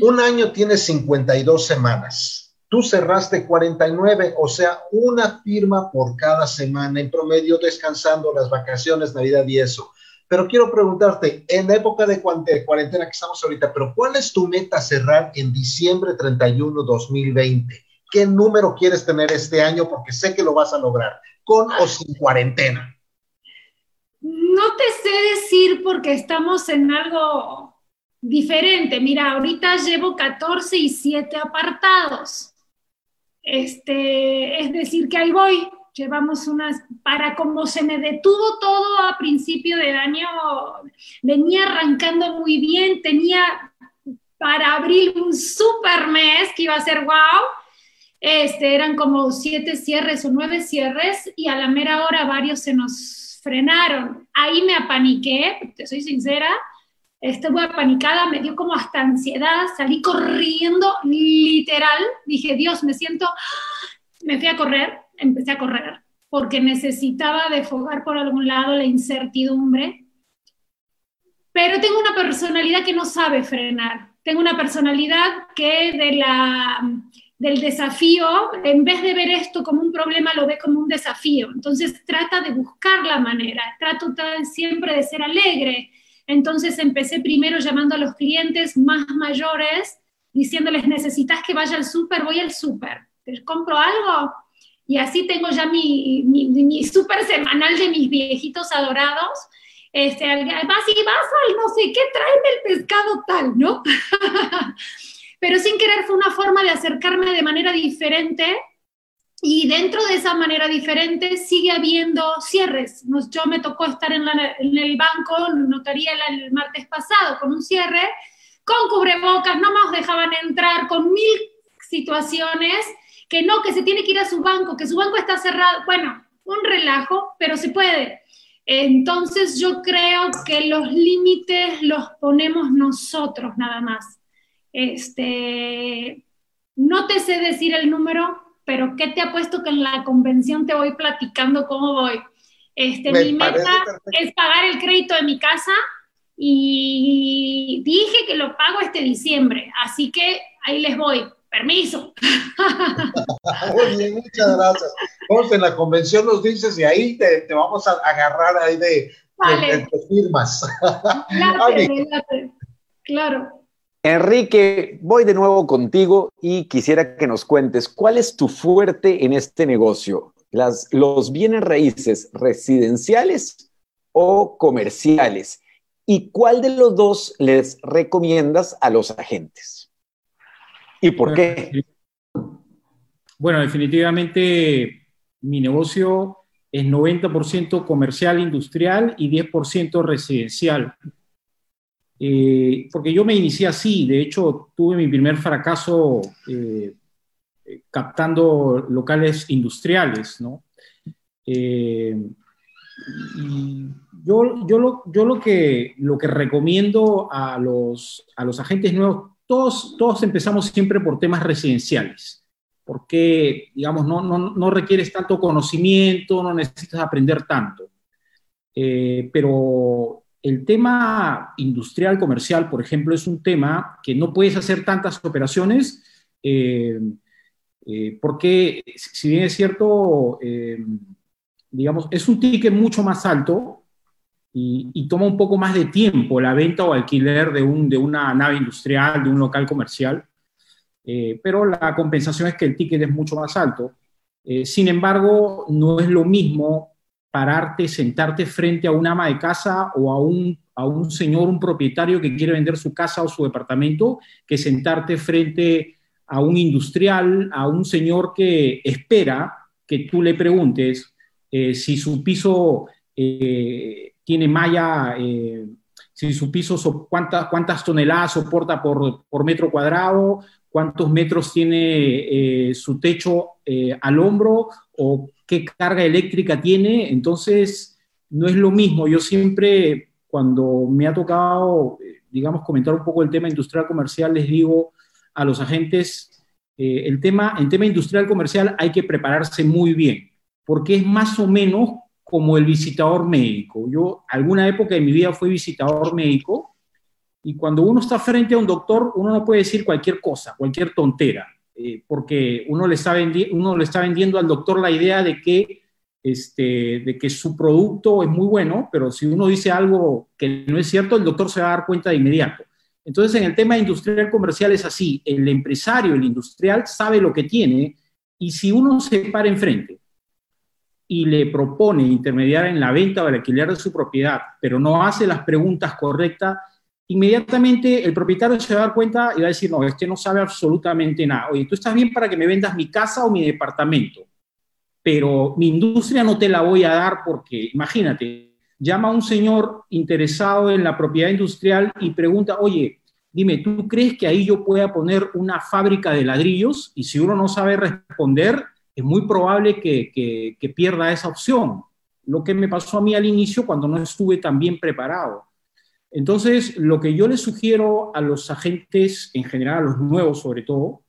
un año tiene 52 semanas. Tú cerraste 49, o sea, una firma por cada semana en promedio, descansando las vacaciones, Navidad y eso. Pero quiero preguntarte, en la época de cuarentena que estamos ahorita, pero ¿cuál es tu meta cerrar en diciembre 31, 2020? ¿Qué número quieres tener este año? Porque sé que lo vas a lograr, con o sin cuarentena. No te sé decir porque estamos en algo diferente. Mira, ahorita llevo 14 y 7 apartados. Este, es decir, que ahí voy. Llevamos unas, para como se me detuvo todo a principio de año, venía arrancando muy bien, tenía para abril un super mes que iba a ser wow. Este, eran como siete cierres o nueve cierres y a la mera hora varios se nos frenaron. Ahí me apaniqué, te soy sincera, estuve apanicada, me dio como hasta ansiedad, salí corriendo, literal, dije, Dios, me siento, me fui a correr, empecé a correr, porque necesitaba defogar por algún lado la incertidumbre, pero tengo una personalidad que no sabe frenar, tengo una personalidad que de la, del desafío, en vez de ver esto como un problema, lo ve como un desafío, entonces trata de buscar la manera, trato siempre de ser alegre, entonces empecé primero llamando a los clientes más mayores, diciéndoles, necesitas que vaya al súper, voy al súper, ¿te compro algo? Y así tengo ya mi, mi, súper semanal de mis viejitos adorados. Este, vas y vas al no sé qué, tráeme el pescado tal, ¿no? Pero sin querer fue una forma de acercarme de manera diferente y dentro de esa manera diferente sigue habiendo cierres. Yo me tocó estar en, el banco, notaría el, martes pasado, con un cierre, con cubrebocas, no nos dejaban entrar, con mil situaciones, que no, que se tiene que ir a su banco, que su banco está cerrado. Bueno, un relajo, pero se puede. Entonces yo creo que los límites los ponemos nosotros nada más. Este, no te sé decir el número, pero ¿qué te ha puesto que en la convención te voy platicando cómo voy? Este, mi meta es pagar el crédito de mi casa y dije que lo pago este diciembre, así que ahí les voy. Permiso. Muy bien, muchas gracias. Vamos en la convención, nos dices y ahí te, vamos a agarrar ahí de, firmas. claro. Enrique, voy de nuevo contigo y quisiera que nos cuentes cuál es tu fuerte en este negocio, las, los bienes raíces residenciales o comerciales y cuál de los dos les recomiendas a los agentes y por qué. Bueno, definitivamente mi negocio es 90% comercial, industrial y 10% residencial. Eh, porque yo me inicié así, de hecho tuve mi primer fracaso eh, captando locales industriales, ¿no? Eh, yo, yo, lo, yo lo, que, lo que recomiendo a los, a los agentes nuevos, todos, todos empezamos siempre por temas residenciales, porque, digamos, no, no, no requieres tanto conocimiento, no necesitas aprender tanto. pero el tema industrial comercial, por ejemplo, es un tema que no puedes hacer tantas operaciones eh, eh, porque, si bien es cierto, eh, digamos, es un ticket mucho más alto y, toma un poco más de tiempo la venta o alquiler de, un, de una nave industrial, de un local comercial, pero la compensación es que el ticket es mucho más alto. sin embargo, no es lo mismo pararte, sentarte frente a un ama de casa o a un, a un señor, un propietario que quiere vender su casa o su departamento, que sentarte frente a un industrial, a un señor que espera que tú le preguntes eh, si su piso eh, tiene malla, eh, si su piso, cuántas, cuántas toneladas soporta por, por metro cuadrado, cuántos metros tiene su techo al hombro o qué carga eléctrica tiene, entonces no es lo mismo. Yo siempre, cuando me ha tocado, digamos, comentar un poco el tema industrial comercial, les digo a los agentes eh, el tema, en tema industrial comercial hay que prepararse muy bien, porque es más o menos como el visitador médico. Yo alguna época de mi vida fui visitador médico y cuando uno está frente a un doctor, uno no puede decir cualquier cosa, cualquier tontera, eh, porque uno le, está uno le está vendiendo al doctor la idea de que, este, de que su producto es muy bueno, pero si uno dice algo que no es cierto, el doctor se va a dar cuenta de inmediato. Entonces, en el tema industrial comercial es así, el empresario, el industrial, sabe lo que tiene y si uno se para enfrente y le propone intermediar en la venta o el alquiler de su propiedad, pero no hace las preguntas correctas, inmediatamente el propietario se va a dar cuenta y va a decir, no, este no sabe absolutamente nada. Oye, tú estás bien para que me vendas mi casa o mi departamento, pero mi industria no te la voy a dar porque, imagínate, llama a un señor interesado en la propiedad industrial y pregunta, oye, dime, ¿tú crees que ahí yo pueda poner una fábrica de ladrillos? Y si uno no sabe responder, es muy probable que, pierda esa opción. Lo que me pasó a mí al inicio cuando no estuve tan bien preparado. Entonces, lo que yo le sugiero a los agentes, en general a los nuevos sobre todo,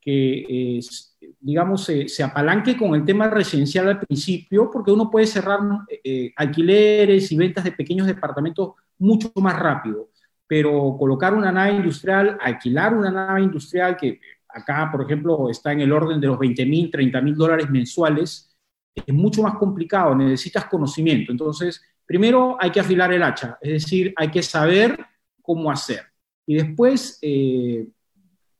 que es, digamos, se, apalanque con el tema residencial al principio, porque uno puede cerrar eh, alquileres y ventas de pequeños departamentos mucho más rápido. Pero colocar una nave industrial, alquilar una nave industrial que acá, por ejemplo, está en el orden de los 20 mil, 30 mil dólares mensuales, es mucho más complicado, necesitas conocimiento. Entonces, primero hay que afilar el hacha, es decir, hay que saber cómo hacer. Y después, eh,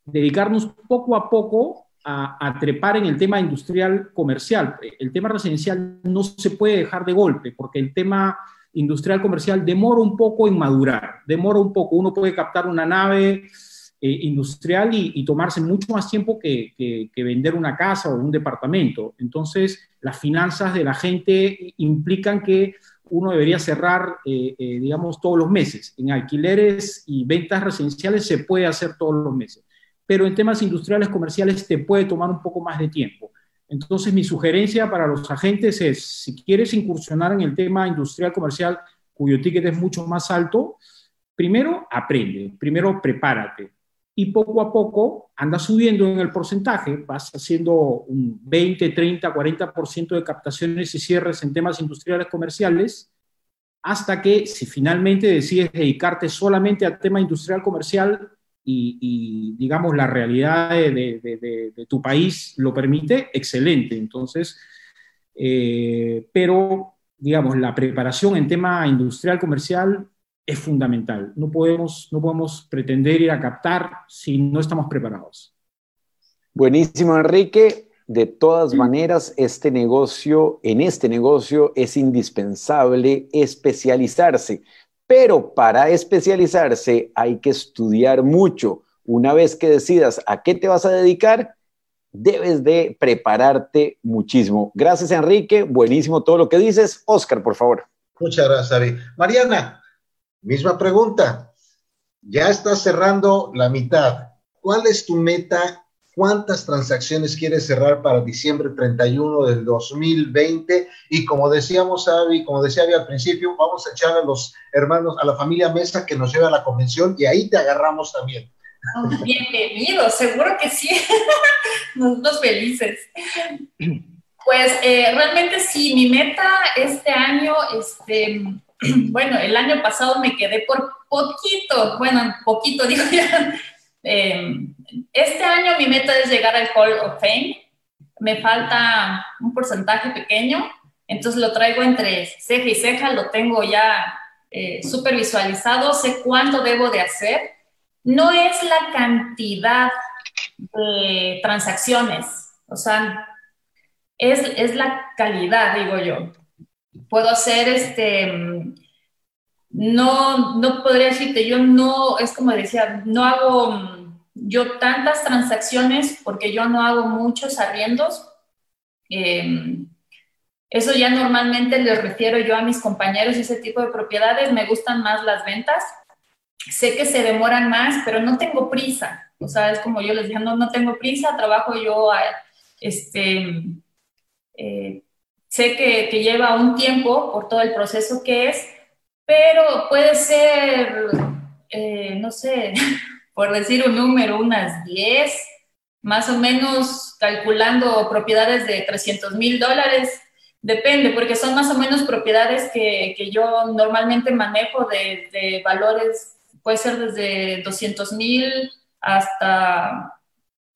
dedicarnos poco a poco a, trepar en el tema industrial comercial. El tema residencial no se puede dejar de golpe, porque el tema industrial comercial demora un poco en madurar, demora un poco. Uno puede captar una nave eh, industrial y, tomarse mucho más tiempo que, vender una casa o un departamento. Entonces, las finanzas de la gente implican que uno debería cerrar, eh, eh, digamos, todos los meses. En alquileres y ventas residenciales se puede hacer todos los meses pero en temas industriales comerciales te puede tomar un poco más de tiempo. Entonces, mi sugerencia para los agentes es, si quieres incursionar en el tema industrial comercial, cuyo ticket es mucho más alto, primero aprende, primero prepárate y poco a poco anda subiendo en el porcentaje, vas haciendo un 20, 30, 40% de captaciones y cierres en temas industriales comerciales, hasta que si finalmente decides dedicarte solamente al tema industrial comercial, y, digamos, la realidad de, tu país lo permite, excelente. Entonces, eh, pero, digamos, la preparación en tema industrial comercial es fundamental. No podemos, no podemos pretender ir a captar si no estamos preparados. Buenísimo, Enrique. De todas maneras, este negocio, en este negocio es indispensable especializarse. Pero para especializarse hay que estudiar mucho. Una vez que decidas a qué te vas a dedicar, debes de prepararte muchísimo. Gracias, Enrique. Buenísimo todo lo que dices. Oscar, por favor. Muchas gracias, Ari. Mariana, misma pregunta. Ya estás cerrando la mitad. ¿Cuál es tu meta cuántas transacciones quieres cerrar para diciembre 31 del 2020 y como decíamos Avi, como decía Avi al principio, vamos a echar a los hermanos, a la familia Mesa que nos lleve a la convención y ahí te agarramos también. bienvenido, seguro que sí, nosotros felices. Pues eh, realmente sí, mi meta este año, este, bueno, el año pasado me quedé por poquito, bueno, poquito digo ya, eh, este año mi meta es llegar al Hall of Fame. Me falta un porcentaje pequeño, entonces lo traigo entre ceja y ceja, lo tengo ya eh, súper visualizado, sé cuánto debo de hacer. No es la cantidad de transacciones, o sea, es, es la calidad, digo yo. Puedo hacer este, no, no podría decirte, yo no, es como decía, no hago yo tantas transacciones porque yo no hago muchos arriendos. Em, eso ya normalmente les refiero yo a mis compañeros ese tipo de propiedades. Me gustan más las ventas. Sé que se demoran más, pero no tengo prisa. O sea, es como yo les dije, no, no tengo prisa, trabajo yo, este, eh, sé que, que lleva un tiempo por todo el proceso que es, pero puede ser, eh, no sé, por decir un número, unas 10 más o menos calculando propiedades de 300 mil dólares. Depende, porque son más o menos propiedades que, que yo normalmente manejo de, de, valores, puede ser desde 200 mil hasta,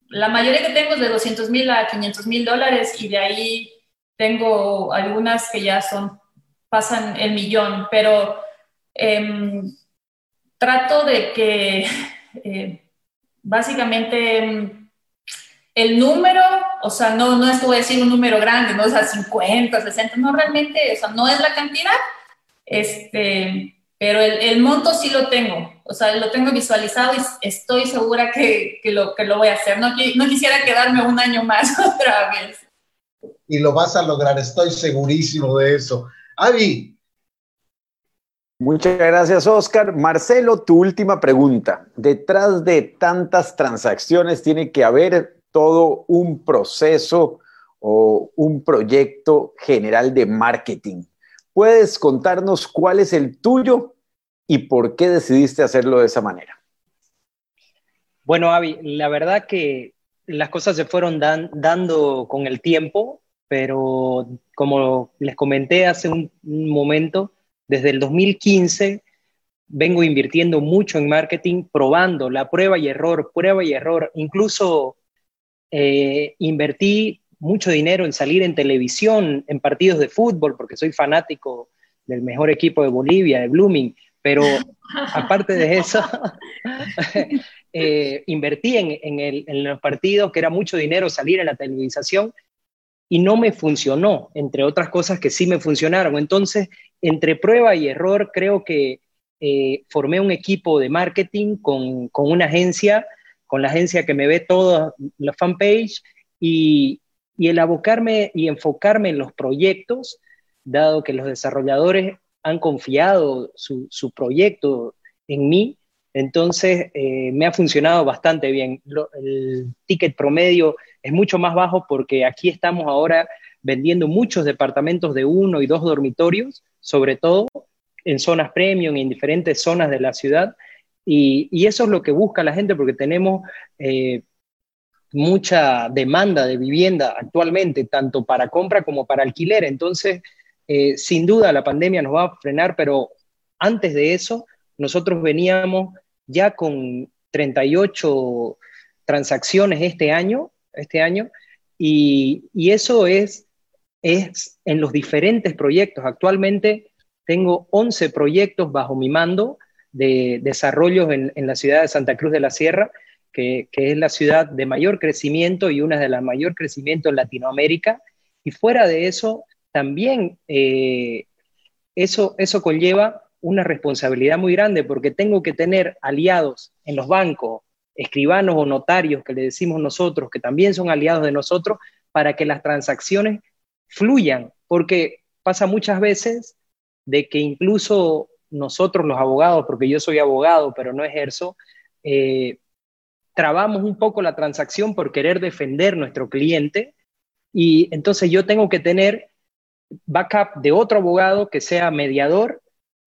la mayoría que tengo es de 200 mil a 500 mil dólares y de ahí tengo algunas que ya son, pasan el millón, pero em, trato de que eh, básicamente em, el número, o sea, no, no es que voy a decir un número grande, no o sea 50, 60, no realmente, o sea, no es la cantidad, este, pero el, el monto sí lo tengo, o sea, lo tengo visualizado y estoy segura que, que, lo, que lo voy a hacer. No, no quisiera quedarme un año más otra vez. Y lo vas a lograr, estoy segurísimo de eso. Avi, Muchas gracias, Oscar. Marcelo, tu última pregunta. Detrás de tantas transacciones tiene que haber todo un proceso o un proyecto general de marketing. ¿Puedes contarnos cuál es el tuyo y por qué decidiste hacerlo de esa manera? Bueno, Avi, la verdad que las cosas se fueron dando con el tiempo, pero como les comenté hace un momento, desde el 2015 vengo invirtiendo mucho en marketing, probando la prueba y error, prueba y error. Incluso eh, invertí mucho dinero en salir en televisión, en partidos de fútbol, porque soy fanático del mejor equipo de Bolivia, de Blooming. Pero aparte de eso, eh, invertí en, en, los partidos, que era mucho dinero salir en la televisación, y no me funcionó, entre otras cosas que sí me funcionaron. Entonces, entre prueba y error, creo que eh, formé un equipo de marketing con, una agencia, con la agencia que me ve toda la fanpage y, y el abocarme y enfocarme en los proyectos, dado que los desarrolladores han confiado su proyecto en mí, entonces eh, me ha funcionado bastante bien. el ticket promedio es mucho más bajo porque aquí estamos ahora vendiendo muchos departamentos de uno y dos dormitorios, sobre todo en zonas premium en diferentes zonas de la ciudad. Y, eso es lo que busca la gente porque tenemos eh, mucha demanda de vivienda actualmente, tanto para compra como para alquiler. Entonces, eh, sin duda la pandemia nos va a frenar, pero antes de eso, nosotros veníamos ya con 38 transacciones este año este año, y, eso es, es en los diferentes proyectos. Actualmente tengo 11 proyectos bajo mi mando de desarrollos en, la ciudad de Santa Cruz de la Sierra, que, es la ciudad de mayor crecimiento y una de las mayor crecimiento en Latinoamérica. Y fuera de eso, también eh, eso, eso conlleva una responsabilidad muy grande porque tengo que tener aliados en los bancos, escribanos o notarios que le decimos nosotros, que también son aliados de nosotros, para que las transacciones fluyan, porque pasa muchas veces de que incluso nosotros los abogados, porque yo soy abogado pero no ejerzo, eh, trabamos un poco la transacción por querer defender nuestro cliente y entonces yo tengo que tener backup de otro abogado que sea mediador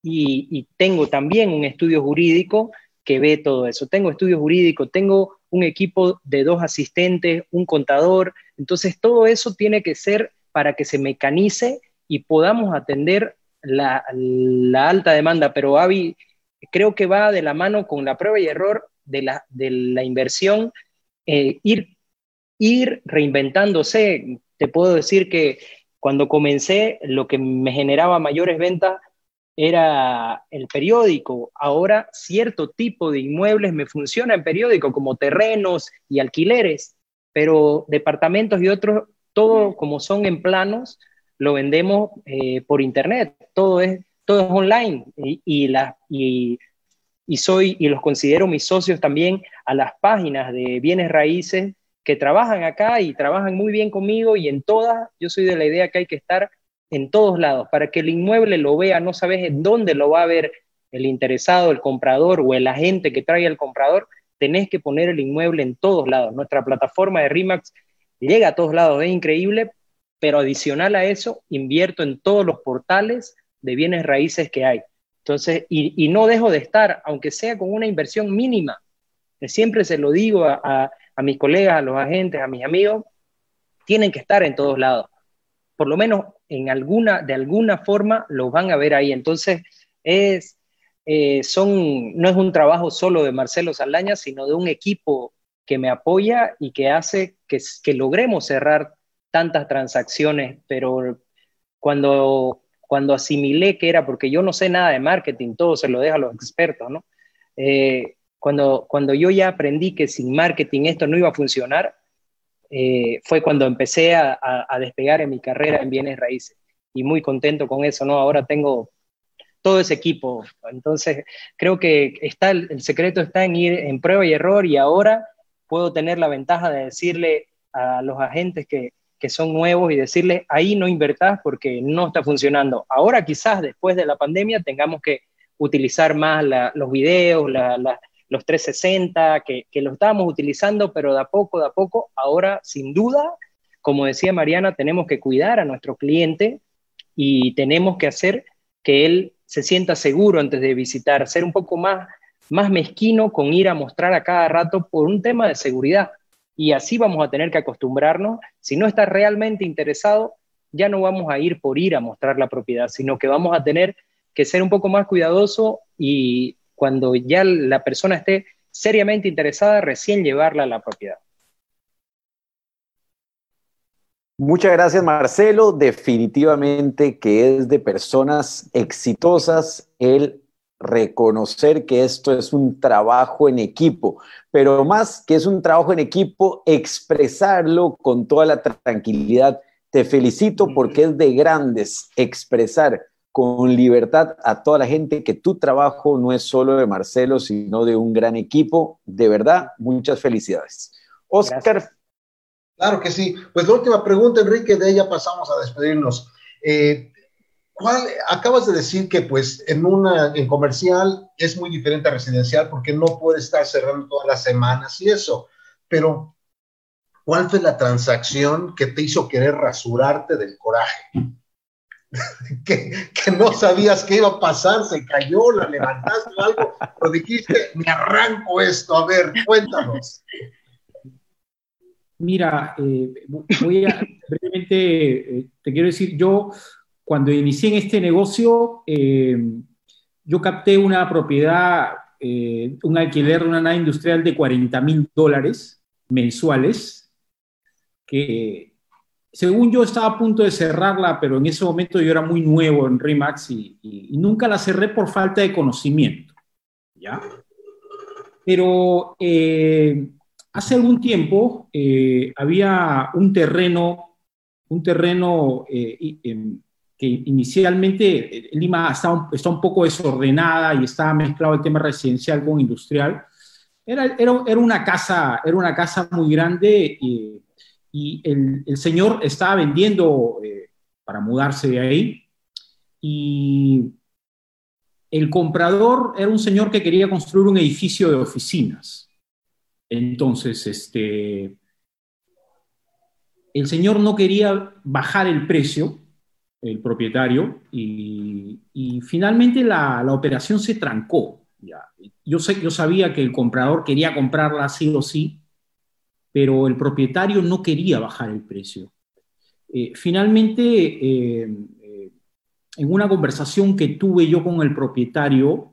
y, tengo también un estudio jurídico que ve todo eso. Tengo estudios jurídicos, tengo un equipo de dos asistentes, un contador. Entonces, todo eso tiene que ser para que se mecanice y podamos atender la, alta demanda. Pero, Avi, creo que va de la mano con la prueba y error de la, de la inversión, eh, ir, ir reinventándose. Te puedo decir que cuando comencé, lo que me generaba mayores ventas era el periódico. Ahora cierto tipo de inmuebles me funciona en periódico, como terrenos y alquileres, pero departamentos y otros, todo como son en planos, lo vendemos eh, por internet. Todo es, todo es online y, la, y, y, soy y los considero mis socios también a las páginas de bienes raíces que trabajan acá y trabajan muy bien conmigo y en todas yo soy de la idea que hay que estar en todos lados, para que el inmueble lo vea, no sabes en dónde lo va a ver el interesado, el comprador o el agente que trae al comprador, tenés que poner el inmueble en todos lados. Nuestra plataforma de RIMAX llega a todos lados, es increíble, pero adicional a eso, invierto en todos los portales de bienes raíces que hay. Entonces, y, no dejo de estar, aunque sea con una inversión mínima. Siempre se lo digo a, a mis colegas, a los agentes, a mis amigos, tienen que estar en todos lados. Por lo menos en alguna, de alguna forma los van a ver ahí. Entonces, es, eh, son, no es un trabajo solo de Marcelo Saldaña, sino de un equipo que me apoya y que hace que, logremos cerrar tantas transacciones, pero cuando, cuando asimilé que era, porque yo no sé nada de marketing, todo se lo deja a los expertos, ¿no? Eh, cuando, cuando yo ya aprendí que sin marketing esto no iba a funcionar, eh, fue cuando empecé a, despegar en mi carrera en bienes raíces. Y muy contento con eso, ¿no? Ahora tengo todo ese equipo. Entonces, creo que está, el, secreto está en ir en prueba y error y ahora puedo tener la ventaja de decirle a los agentes que, son nuevos y decirle, ahí no invertás porque no está funcionando. Ahora quizás después de la pandemia tengamos que utilizar más los videos, los 360, que, que lo estábamos utilizando, pero de a poco, de a poco, ahora sin duda, como decía Mariana, tenemos que cuidar a nuestro cliente y tenemos que hacer que él se sienta seguro antes de visitar, ser un poco más, más mezquino con ir a mostrar a cada rato por un tema de seguridad. Y así vamos a tener que acostumbrarnos. Si no está realmente interesado, ya no vamos a ir por ir a mostrar la propiedad, sino que vamos a tener que ser un poco más cuidadoso y cuando ya la persona esté seriamente interesada, recién llevarla a la propiedad. Muchas gracias, Marcelo. Definitivamente que es de personas exitosas el reconocer que esto es un trabajo en equipo, pero más que es un trabajo en equipo, expresarlo con toda la tranquilidad. Te felicito porque es de grandes expresar con libertad a toda la gente que tu trabajo no es solo de Marcelo, sino de un gran equipo. De verdad, muchas felicidades. Oscar. Claro que sí. Pues la última pregunta, Enrique, de ella pasamos a despedirnos. Eh, ¿cuál, acabas de decir que pues en una en comercial es muy diferente a residencial porque no puede estar cerrando todas las semanas y eso, pero ¿cuál fue la transacción que te hizo querer rasurarte del coraje? que, no sabías qué iba a pasar, se cayó, la levantaste o algo, pero dijiste, me arranco esto, a ver, cuéntanos. Mira, eh, voy a brevemente, eh, te quiero decir, yo cuando inicié en este negocio, eh, yo capté una propiedad, un alquiler una nave industrial de 40 mil dólares mensuales, que según yo estaba a punto de cerrarla, pero en ese momento yo era muy nuevo en Remax y, nunca la cerré por falta de conocimiento. ¿ya? Pero eh, hace algún tiempo eh, había un terreno, un terreno eh, em, que inicialmente Lima está un, está un, poco desordenada y estaba mezclado el tema residencial con industrial. Era, era, era una, casa, era una casa muy grande. y y el, señor estaba vendiendo eh, para mudarse de ahí y el comprador era un señor que quería construir un edificio de oficinas. Entonces, este, el señor no quería bajar el precio, el propietario, y, finalmente la, operación se trancó. Yo, sé, yo sabía que el comprador quería comprarla sí o sí, pero el propietario no quería bajar el precio. Eh, finalmente, eh, eh, en una conversación que tuve yo con el propietario,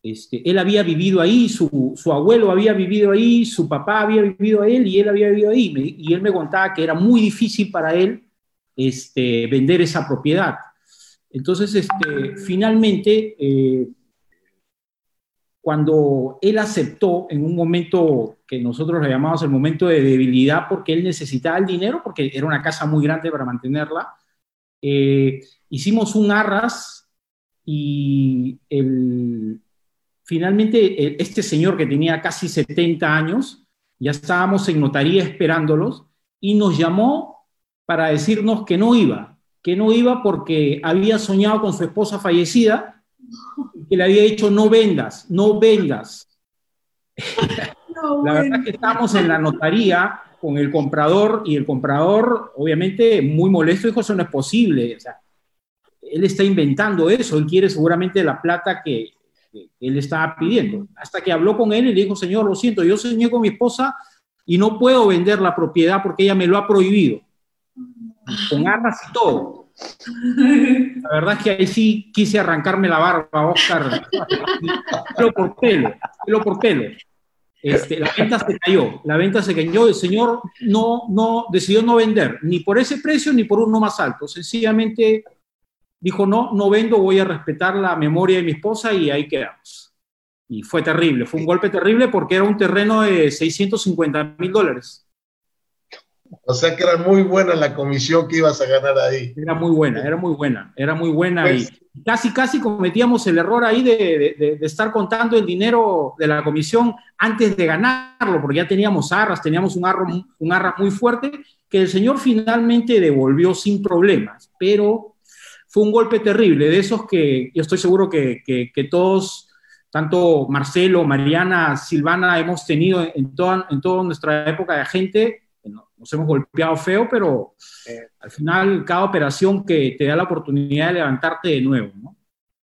este, él había vivido ahí, su, abuelo había vivido ahí, su papá había vivido ahí y él había vivido ahí. y él me contaba que era muy difícil para él este, vender esa propiedad. Entonces, este, finalmente, cuando él aceptó en un momento que nosotros le llamamos el momento de debilidad porque él necesitaba el dinero, porque era una casa muy grande para mantenerla, eh, hicimos un arras y finalmente este señor que tenía casi 70 años, ya estábamos en notaría esperándolos y nos llamó para decirnos que no iba, que no iba porque había soñado con su esposa fallecida que le había dicho no vendas, no vendas. la verdad que estamos en la notaría con el comprador y el comprador, obviamente, muy molesto, dijo, eso no es posible. O sea, él está inventando eso, él quiere seguramente la plata que, él estaba pidiendo. Hasta que habló con él y le dijo, señor, lo siento, yo soñé con mi esposa y no puedo vender la propiedad porque ella me lo ha prohibido, con armas y todo. La verdad es que ahí sí quise arrancarme la barba, Oscar, pelo por pelo, pelo por pelo. Este, la venta se cayó, la venta se cayó, el señor no, no, decidió no vender, ni por ese precio ni por uno más alto, sencillamente dijo, no, no vendo, voy a respetar la memoria de mi esposa y ahí quedamos. Y fue terrible, fue un golpe terrible porque era un terreno de 650 mil dólares. O sea que era muy buena la comisión que ibas a ganar ahí. Era muy buena, era muy buena, era muy buena. y pues casi, casi cometíamos el error ahí de, de, estar contando el dinero de la comisión antes de ganarlo, porque ya teníamos arras, teníamos un, arro, un arra muy fuerte que el señor finalmente devolvió sin problemas. Pero fue un golpe terrible, de esos que yo estoy seguro que, que, todos, tanto Marcelo, Mariana, Silvana, hemos tenido en toda, en toda nuestra época de agente, nos hemos golpeado feo, pero al final cada operación que te da la oportunidad de levantarte de nuevo, ¿no?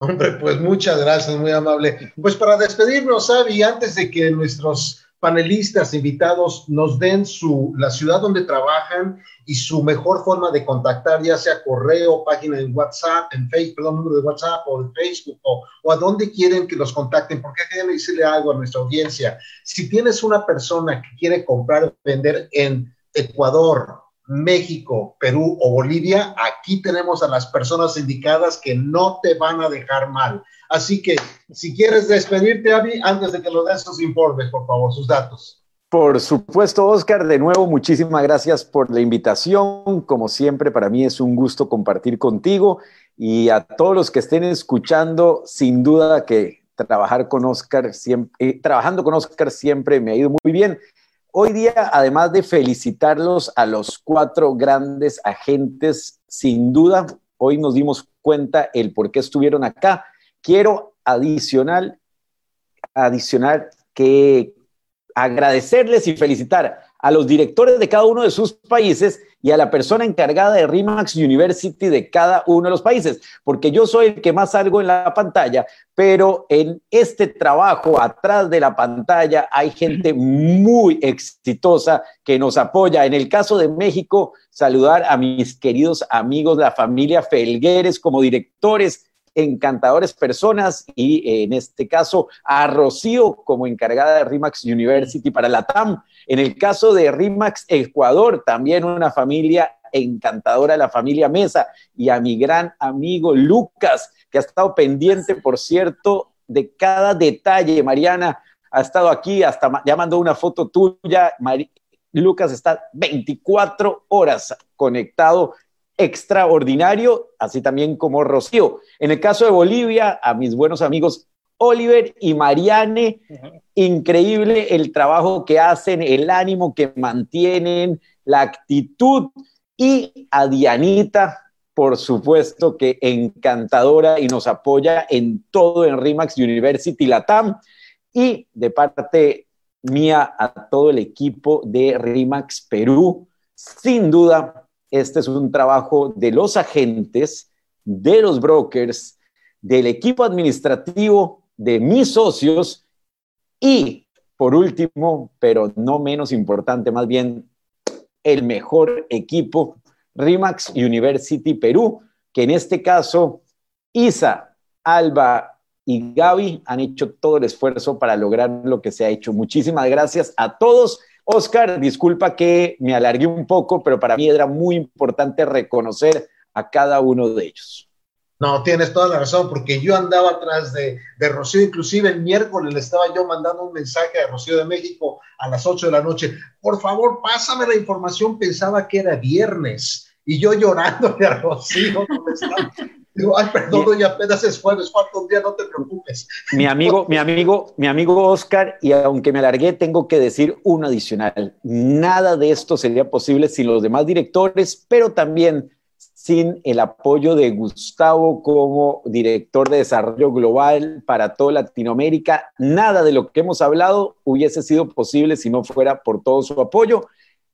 Hombre, pues muchas gracias, muy amable. Pues para despedirnos, Avi, antes de que nuestros panelistas invitados nos den su, la ciudad donde trabajan y su mejor forma de contactar, ya sea correo, página en WhatsApp, en Facebook, perdón, número de WhatsApp o en Facebook, o, o a dónde quieren que los contacten, porque quieren decirle algo a nuestra audiencia. Si tienes una persona que quiere comprar o vender en Ecuador, México, Perú o Bolivia, aquí tenemos a las personas indicadas que no te van a dejar mal. Así que si quieres despedirte, Avi, antes de que lo des sus informes, por favor, sus datos. Por supuesto, Oscar, de nuevo, muchísimas gracias por la invitación. Como siempre, para mí es un gusto compartir contigo y a todos los que estén escuchando, sin duda que trabajar con Oscar, siempre, eh, trabajando con Oscar siempre me ha ido muy bien. Hoy día, además de felicitarlos a los cuatro grandes agentes, sin duda, hoy nos dimos cuenta el por qué estuvieron acá quiero adicional, adicionar que agradecerles y felicitar a los directores de cada uno de sus países y a la persona encargada de RIMAX University de cada uno de los países, porque yo soy el que más salgo en la pantalla, pero en este trabajo atrás de la pantalla hay gente muy exitosa que nos apoya. En el caso de México, saludar a mis queridos amigos, la familia Felgueres como directores encantadores personas y eh, en este caso a Rocío como encargada de RIMAX University para la TAM. En el caso de RIMAX Ecuador, también una familia encantadora, la familia Mesa y a mi gran amigo Lucas, que ha estado pendiente, por cierto, de cada detalle. Mariana ha estado aquí, hasta ya mandó una foto tuya. Lucas está 24 horas conectado extraordinario, así también como Rocío. En el caso de Bolivia, a mis buenos amigos Oliver y Mariane, increíble el trabajo que hacen, el ánimo que mantienen, la actitud y a Dianita, por supuesto que encantadora y nos apoya en todo en RIMAX University Latam y de parte mía a todo el equipo de RIMAX Perú. Sin duda, este es un trabajo de los agentes, de los brokers, del equipo administrativo, de mis socios y, por último, pero no menos importante, más bien el mejor equipo, RIMAX University Perú, que en este caso, Isa, Alba y Gaby han hecho todo el esfuerzo para lograr lo que se ha hecho. Muchísimas gracias a todos Oscar, disculpa que me alargué un poco, pero para mí era muy importante reconocer a cada uno de ellos. No, tienes toda la razón, porque yo andaba atrás de, de, Rocío, inclusive el miércoles le estaba yo mandando un mensaje a Rocío de México a las 8 de la noche, por favor, pásame la información, pensaba que era viernes, y yo llorando a Rocío, ¿dónde está? Digo, ay, perdón, ya apenas es jueves, falta un día, no te preocupes. Mi amigo, mi amigo, mi amigo Oscar, y aunque me alargué, tengo que decir un adicional. Nada de esto sería posible sin los demás directores, pero también sin el apoyo de Gustavo como director de desarrollo global para toda Latinoamérica. Nada de lo que hemos hablado hubiese sido posible si no fuera por todo su apoyo.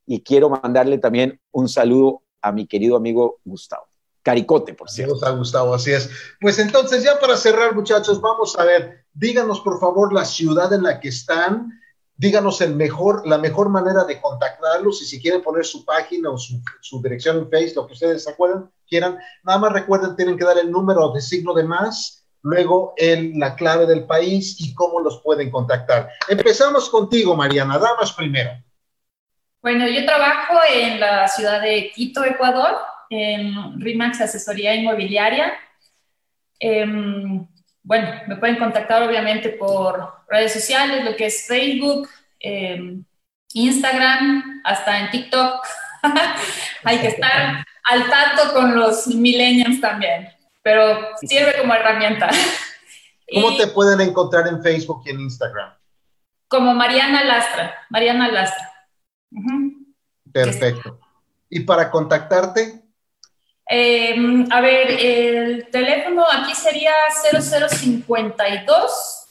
Y quiero mandarle también un saludo a mi querido amigo Gustavo. Caricote, por cierto. Nos ha gustado, así es. Pues entonces, ya para cerrar, muchachos, vamos a ver, díganos por favor la ciudad en la que están, díganos el mejor, la mejor manera de contactarlos y si quieren poner su página o su, dirección en Facebook, lo que ustedes se acuerdan, quieran, nada más recuerden, tienen que dar el número de signo de más, luego el, la clave del país y cómo los pueden contactar. Empezamos contigo, Mariana, damas primero. Bueno, yo trabajo en la ciudad de Quito, Ecuador, en RIMAX Asesoría Inmobiliaria. Em, bueno, me pueden contactar obviamente por redes sociales, lo que es Facebook, em, Instagram, hasta en TikTok. Hay que estar al tanto con los millennials también, pero sirve como herramienta. ¿Cómo te pueden encontrar en Facebook y en Instagram? Como Mariana Lastra, Mariana Lastra. Perfecto. ¿Y para contactarte? Em, a ver, el teléfono aquí sería 0052.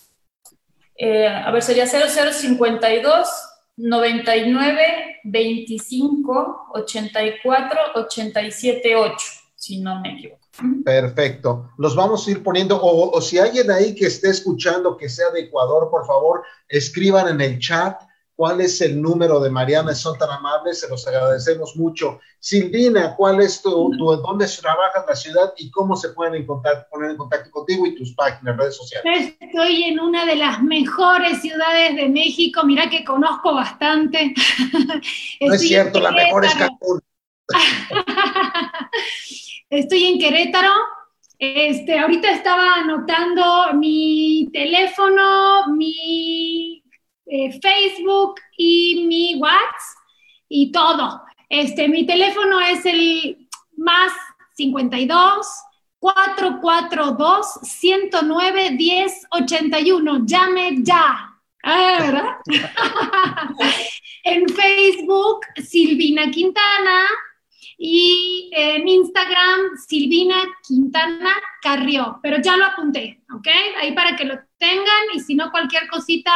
Eh, a ver, sería 0052 99 25 84 87 8, si no me equivoco. Perfecto. Los vamos a ir poniendo, o, o si alguien ahí que esté escuchando que sea de Ecuador, por favor, escriban en el chat cuál es el número de Mariana, son tan amables, se los agradecemos mucho. Silvina, ¿cuál es tu, tu dónde trabajas la ciudad y cómo se pueden poner en contacto contigo y tus páginas, redes sociales? Estoy en una de las mejores ciudades de México, mira que conozco bastante. no es cierto, la mejor es Cancún. Estoy en Querétaro. Este, ahorita estaba anotando mi teléfono, mi eh, Facebook y mi WhatsApp y todo. Este, mi teléfono es el más 52 442 109 10 81. Llame ya. Ah, ¿verdad? en Facebook, Silvina Quintana. Y en Instagram, Silvina Quintana Carrió. Pero ya lo apunté, ¿ok? Ahí para que lo tengan. Y si no, cualquier cosita,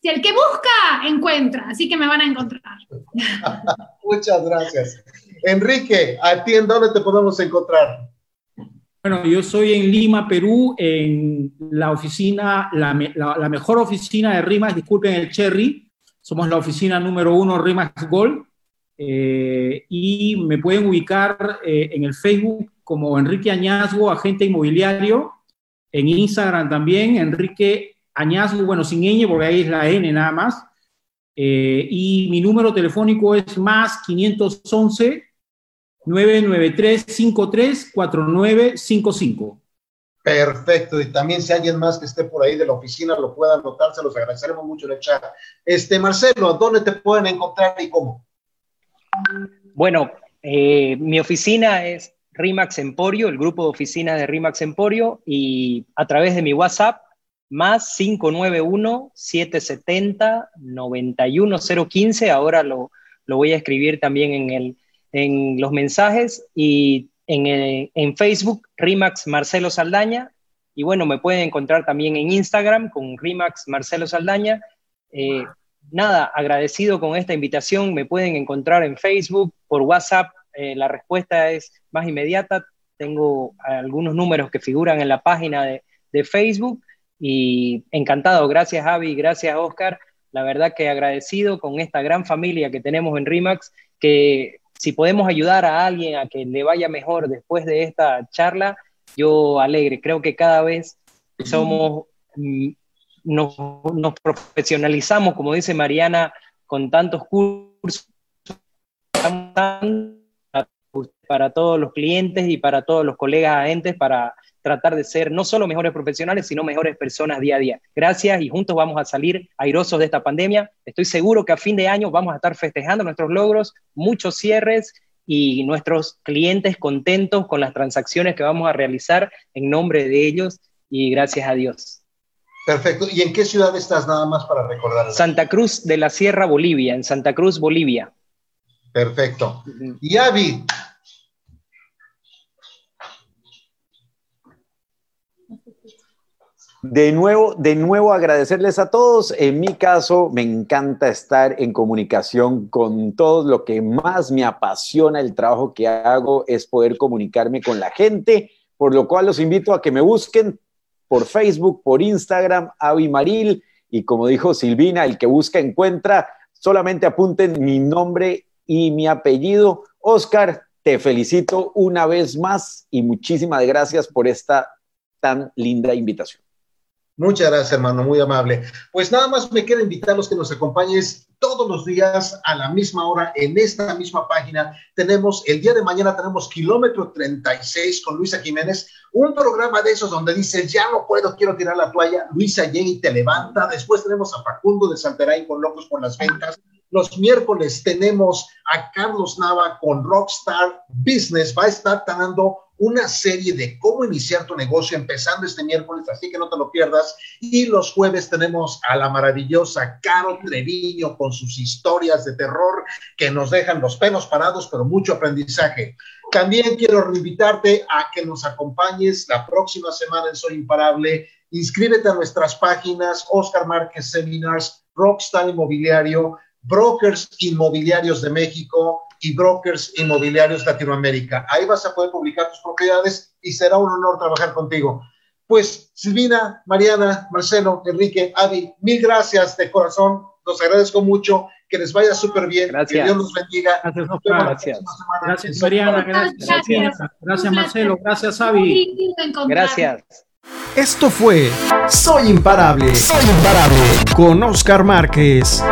si el que busca, encuentra, así que me van a encontrar. Muchas gracias. Enrique, ¿a ti en dónde te podemos encontrar? Bueno, yo soy en Lima, Perú, en la oficina, la, mejor oficina de Rimas, disculpen el Cherry, somos la oficina número uno Rimas Gold, eh, y me pueden ubicar eh, en el Facebook como Enrique Añazgo, agente inmobiliario, en Instagram también, Enrique Añazgo, bueno, sin ñ, porque ahí es la N nada más. Eh, y mi número telefónico es más 511 993 53 4955. Perfecto, y también si alguien más que esté por ahí de la oficina lo pueda anotar, se los agradeceremos mucho en el chat. Este, Marcelo, ¿dónde te pueden encontrar y cómo? Bueno, eh, mi oficina es Rimax Emporio, el grupo de oficinas de Rimax Emporio, y a través de mi WhatsApp más 591-770-91015. Ahora lo, lo, voy a escribir también en, el, en los mensajes y en, en, Facebook, Rimax Marcelo Saldaña. Y bueno, me pueden encontrar también en Instagram con Rimax Marcelo Saldaña. Eh, nada, agradecido con esta invitación. Me pueden encontrar en Facebook, por WhatsApp. Eh, la respuesta es más inmediata. Tengo algunos números que figuran en la página de, de Facebook y encantado, gracias Javi, gracias Oscar. La verdad que agradecido con esta gran familia que tenemos en RIMAX, que si podemos ayudar a alguien a que le vaya mejor después de esta charla, yo alegre. Creo que cada vez somos, mm, nos, profesionalizamos, como dice Mariana, con tantos cursos para todos los clientes y para todos los colegas agentes para tratar de ser no solo mejores profesionales, sino mejores personas día a día. Gracias y juntos vamos a salir airosos de esta pandemia. Estoy seguro que a fin de año vamos a estar festejando nuestros logros, muchos cierres y nuestros clientes contentos con las transacciones que vamos a realizar en nombre de ellos y gracias a Dios. Perfecto. ¿Y en qué ciudad estás nada más para recordar? Santa Cruz de la Sierra, Bolivia, en Santa Cruz, Bolivia. Perfecto. Y Avi, De nuevo, de nuevo agradecerles a todos. En mi caso, me encanta estar en comunicación con todos. Lo que más me apasiona el trabajo que hago es poder comunicarme con la gente, por lo cual los invito a que me busquen por Facebook, por Instagram, Avi Maril. Y como dijo Silvina, el que busca encuentra. Solamente apunten mi nombre y mi apellido. Oscar, te felicito una vez más y muchísimas gracias por esta tan linda invitación. Muchas gracias, hermano, muy amable. Pues nada más me queda invitarlos que nos acompañes todos los días a la misma hora en esta misma página. Tenemos, el día de mañana tenemos Kilómetro 36 con Luisa Jiménez, un programa de esos donde dice, ya no puedo, quiero tirar la toalla. Luisa llega y te levanta. Después tenemos a Facundo de Santeray con Locos por las Ventas. Los miércoles tenemos a Carlos Nava con Rockstar Business. Va a estar dando una serie de cómo iniciar tu negocio empezando este miércoles, así que no te lo pierdas. Y los jueves tenemos a la maravillosa Caro Treviño con sus historias de terror que nos dejan los pelos parados, pero mucho aprendizaje. También quiero invitarte a que nos acompañes la próxima semana en Soy Imparable. Inscríbete a nuestras páginas Oscar Márquez Seminars, Rockstar Inmobiliario, Brokers Inmobiliarios de México y Brokers Inmobiliarios Latinoamérica. Ahí vas a poder publicar tus propiedades y será un honor trabajar contigo. Pues Silvina, Mariana, Marcelo, Enrique, Adi, mil gracias de corazón. Los agradezco mucho. Que les vaya súper bien. Gracias. Que Dios los bendiga. Gracias, Gracias. Gracias, Mariana. Gracias, gracias, gracias Marcelo. Gracias, Avi. Gracias. Esto fue Soy Imparable. Soy Imparable. Con Oscar Márquez.